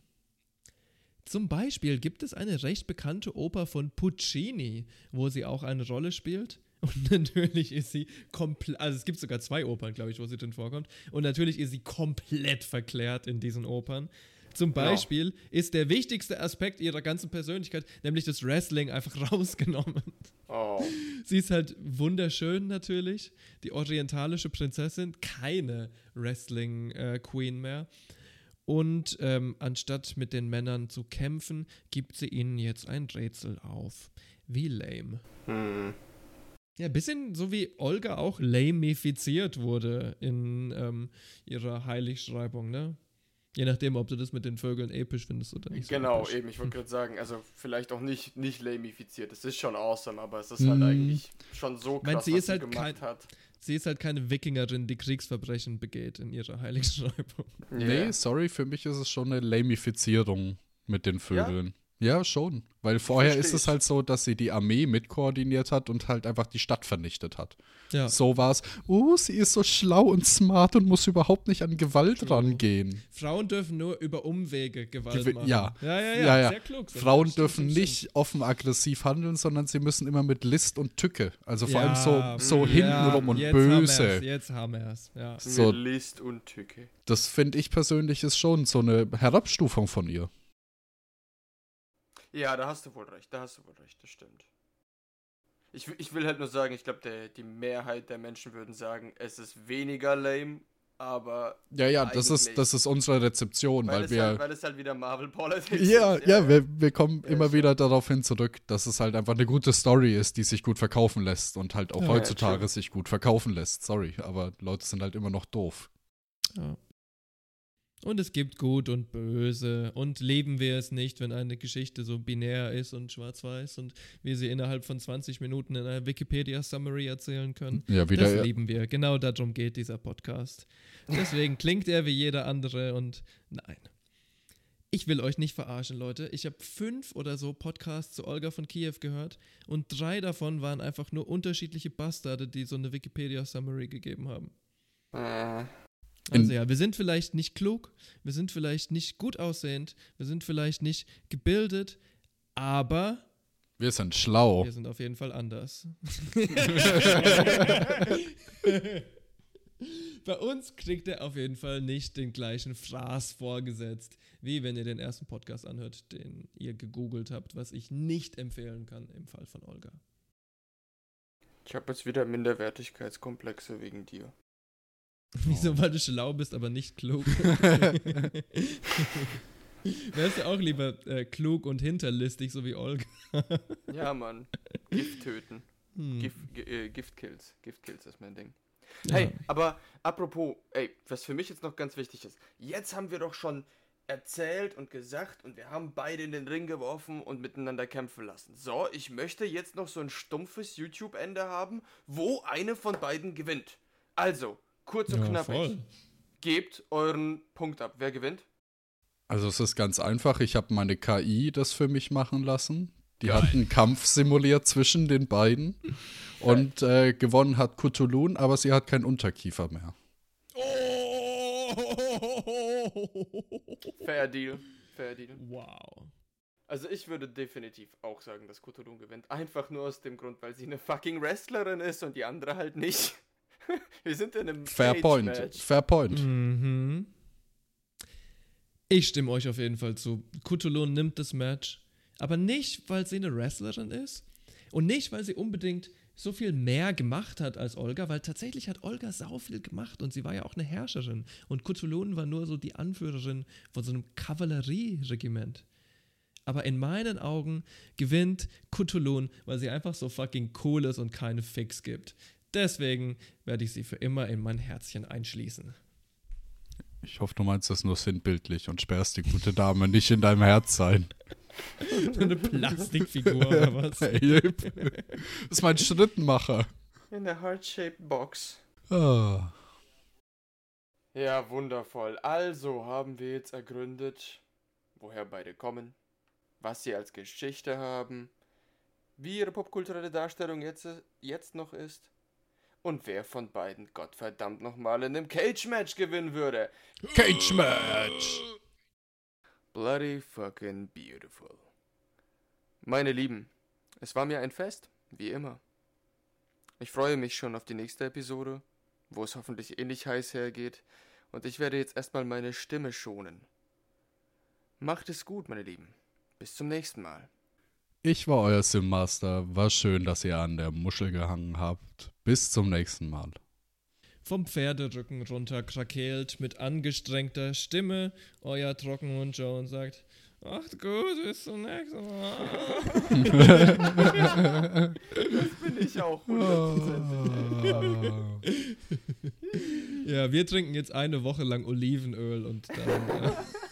Zum Beispiel gibt es eine recht bekannte Oper von Puccini, wo sie auch eine Rolle spielt. Und natürlich ist sie komplett, also es gibt sogar zwei Opern, glaube ich, wo sie drin vorkommt. Und natürlich ist sie komplett verklärt in diesen Opern. Zum Beispiel ist der wichtigste Aspekt ihrer ganzen Persönlichkeit, nämlich das Wrestling, einfach rausgenommen. Oh. Sie ist halt wunderschön natürlich, die orientalische Prinzessin, keine Wrestling-Queen mehr. Und ähm, anstatt mit den Männern zu kämpfen, gibt sie ihnen jetzt ein Rätsel auf. Wie lame. Hm. Ja, bisschen so wie Olga auch lamifiziert wurde in ähm, ihrer Heiligschreibung, ne? Je nachdem, ob du das mit den Vögeln episch findest oder nicht. so Genau, episch. eben, ich wollte gerade sagen, also vielleicht auch nicht, nicht lamifiziert. Es ist schon awesome, aber es ist halt Mhm. eigentlich schon so krass, sie was ist sie halt gemacht kein- hat. Sie ist halt keine Wikingerin, die Kriegsverbrechen begeht in ihrer Heiligschreibung. Nee, Ja. sorry, für mich ist es schon eine Lamifizierung mit den Vögeln. Ja, schon. Weil vorher ist es ich. halt so, dass sie die Armee mitkoordiniert hat und halt einfach die Stadt vernichtet hat. Ja. So war es, oh, sie ist so schlau und smart und muss überhaupt nicht an Gewalt rangehen. Frauen dürfen nur über Umwege Gewalt Gewi- machen. ja. ja, ja, ja, Ja, ja. sehr klug. Sascha. Frauen dürfen stimmt, nicht offen aggressiv handeln, sondern sie müssen immer mit List und Tücke. Also vor Ja, allem so, so hintenrum ja, und jetzt haben wir's, böse. Jetzt haben wir es. Ja. So, Mit List und Tücke. das finde ich persönlich ist schon so eine Herabstufung von ihr. Ja, da hast du wohl recht, da hast du wohl recht, das stimmt. Ich, ich will halt nur sagen, ich glaube, die Mehrheit der Menschen würden sagen, es ist weniger lame, aber Ja, ja, das ist, das ist unsere Rezeption, weil, weil, wir. halt, weil es halt wieder Marvel Politics ja, ist. ja, wir, wir kommen Ja, immer wieder darauf hin zurück, dass es halt einfach eine gute Story ist, die sich gut verkaufen lässt und halt auch Ja, heutzutage sich gut verkaufen lässt. Sorry, aber Leute sind halt immer noch doof. Ja. Und es gibt Gut und Böse. Und leben wir es nicht, wenn eine Geschichte so binär ist und schwarz-weiß und wir sie innerhalb von 20 Minuten in einer Wikipedia-Summary erzählen können. Ja, wieder. das lieben wir. Genau darum geht dieser Podcast. Deswegen klingt er wie jeder andere und nein. Ich will euch nicht verarschen, Leute. Ich habe fünf oder so Podcasts zu Olga von Kiew gehört und drei davon waren einfach nur unterschiedliche Bastarde, die so eine Wikipedia-Summary gegeben haben. Äh, Also ja, wir sind vielleicht nicht klug, wir sind vielleicht nicht gut aussehend, wir sind vielleicht nicht gebildet, aber wir sind schlau. wir sind auf jeden Fall anders. Bei uns kriegt er auf jeden Fall nicht den gleichen Fraß vorgesetzt, wie wenn ihr den ersten Podcast anhört, den ihr gegoogelt habt, was ich nicht empfehlen kann im Fall von Olga. ich habe jetzt wieder Minderwertigkeitskomplexe wegen dir. Wieso, weil du schlau bist, aber nicht klug? Wärst du auch lieber äh, klug und hinterlistig, so wie Olga? Ja, Mann. Gift töten. Hm. Gift, äh, Giftkills. Giftkills ist mein Ding. Ja. Hey, aber apropos, ey, was für mich jetzt noch ganz wichtig ist. Jetzt haben wir doch schon erzählt und gesagt und wir haben beide in den Ring geworfen und miteinander kämpfen lassen. So, ich möchte jetzt noch so ein stumpfes YouTube-Ende haben, wo eine von beiden gewinnt. Also, kurz und Ja, knapp. voll. Gebt euren Punkt ab. Wer gewinnt? Also es ist ganz einfach. Ich habe meine KI das für mich machen lassen. Die hat einen Kampf simuliert zwischen den beiden. Und äh, gewonnen hat Kutulun, aber sie hat keinen Unterkiefer mehr. Fair Deal. Fair Deal. Wow. Also ich würde definitiv auch sagen, dass Kutulun gewinnt. Einfach nur aus dem Grund, weil sie eine fucking Wrestlerin ist und die andere halt nicht. Wir sind in einem Fair point. Cage-Match. Fair point. Mhm. Ich stimme euch auf jeden Fall zu. Kutulun nimmt das Match, aber nicht, weil sie eine Wrestlerin ist und nicht, weil sie unbedingt so viel mehr gemacht hat als Olga, weil tatsächlich hat Olga sau viel gemacht und sie war ja auch eine Herrscherin und Kutulun war nur so die Anführerin von so einem Kavallerieregiment. Aber in meinen Augen gewinnt Kutulun, weil sie einfach so fucking cool ist und keine Fix gibt. Deswegen werde ich sie für immer in mein Herzchen einschließen. Ich hoffe, du meinst das nur sinnbildlich und sperrst die gute Dame nicht in deinem Herz sein. Eine Plastikfigur oder was? Hey, das ist mein Schrittmacher. In der Heart-Shaped Box. Ah. Ja, wundervoll. Also haben wir jetzt ergründet, woher beide kommen, was sie als Geschichte haben, wie ihre popkulturelle Darstellung jetzt, jetzt noch ist und wer von beiden Gottverdammt nochmal in einem Cage-Match gewinnen würde. Cage Match. Bloody fucking beautiful. Meine Lieben, es war mir ein Fest, wie immer. Ich freue mich schon auf die nächste Episode, wo es hoffentlich ähnlich heiß hergeht, und ich werde jetzt erstmal meine Stimme schonen. Macht es gut, meine Lieben. Bis zum nächsten Mal. Ich war euer Simmaster. War schön, dass ihr an der Muschel gehangen habt. Bis zum nächsten Mal. Vom Pferderücken runter krakeelt mit angestrengter Stimme euer Trockenhund Joe und sagt: Macht gut, bis zum nächsten Mal. Bin ich auch ja, wir trinken jetzt eine Woche lang Olivenöl und dann. Äh,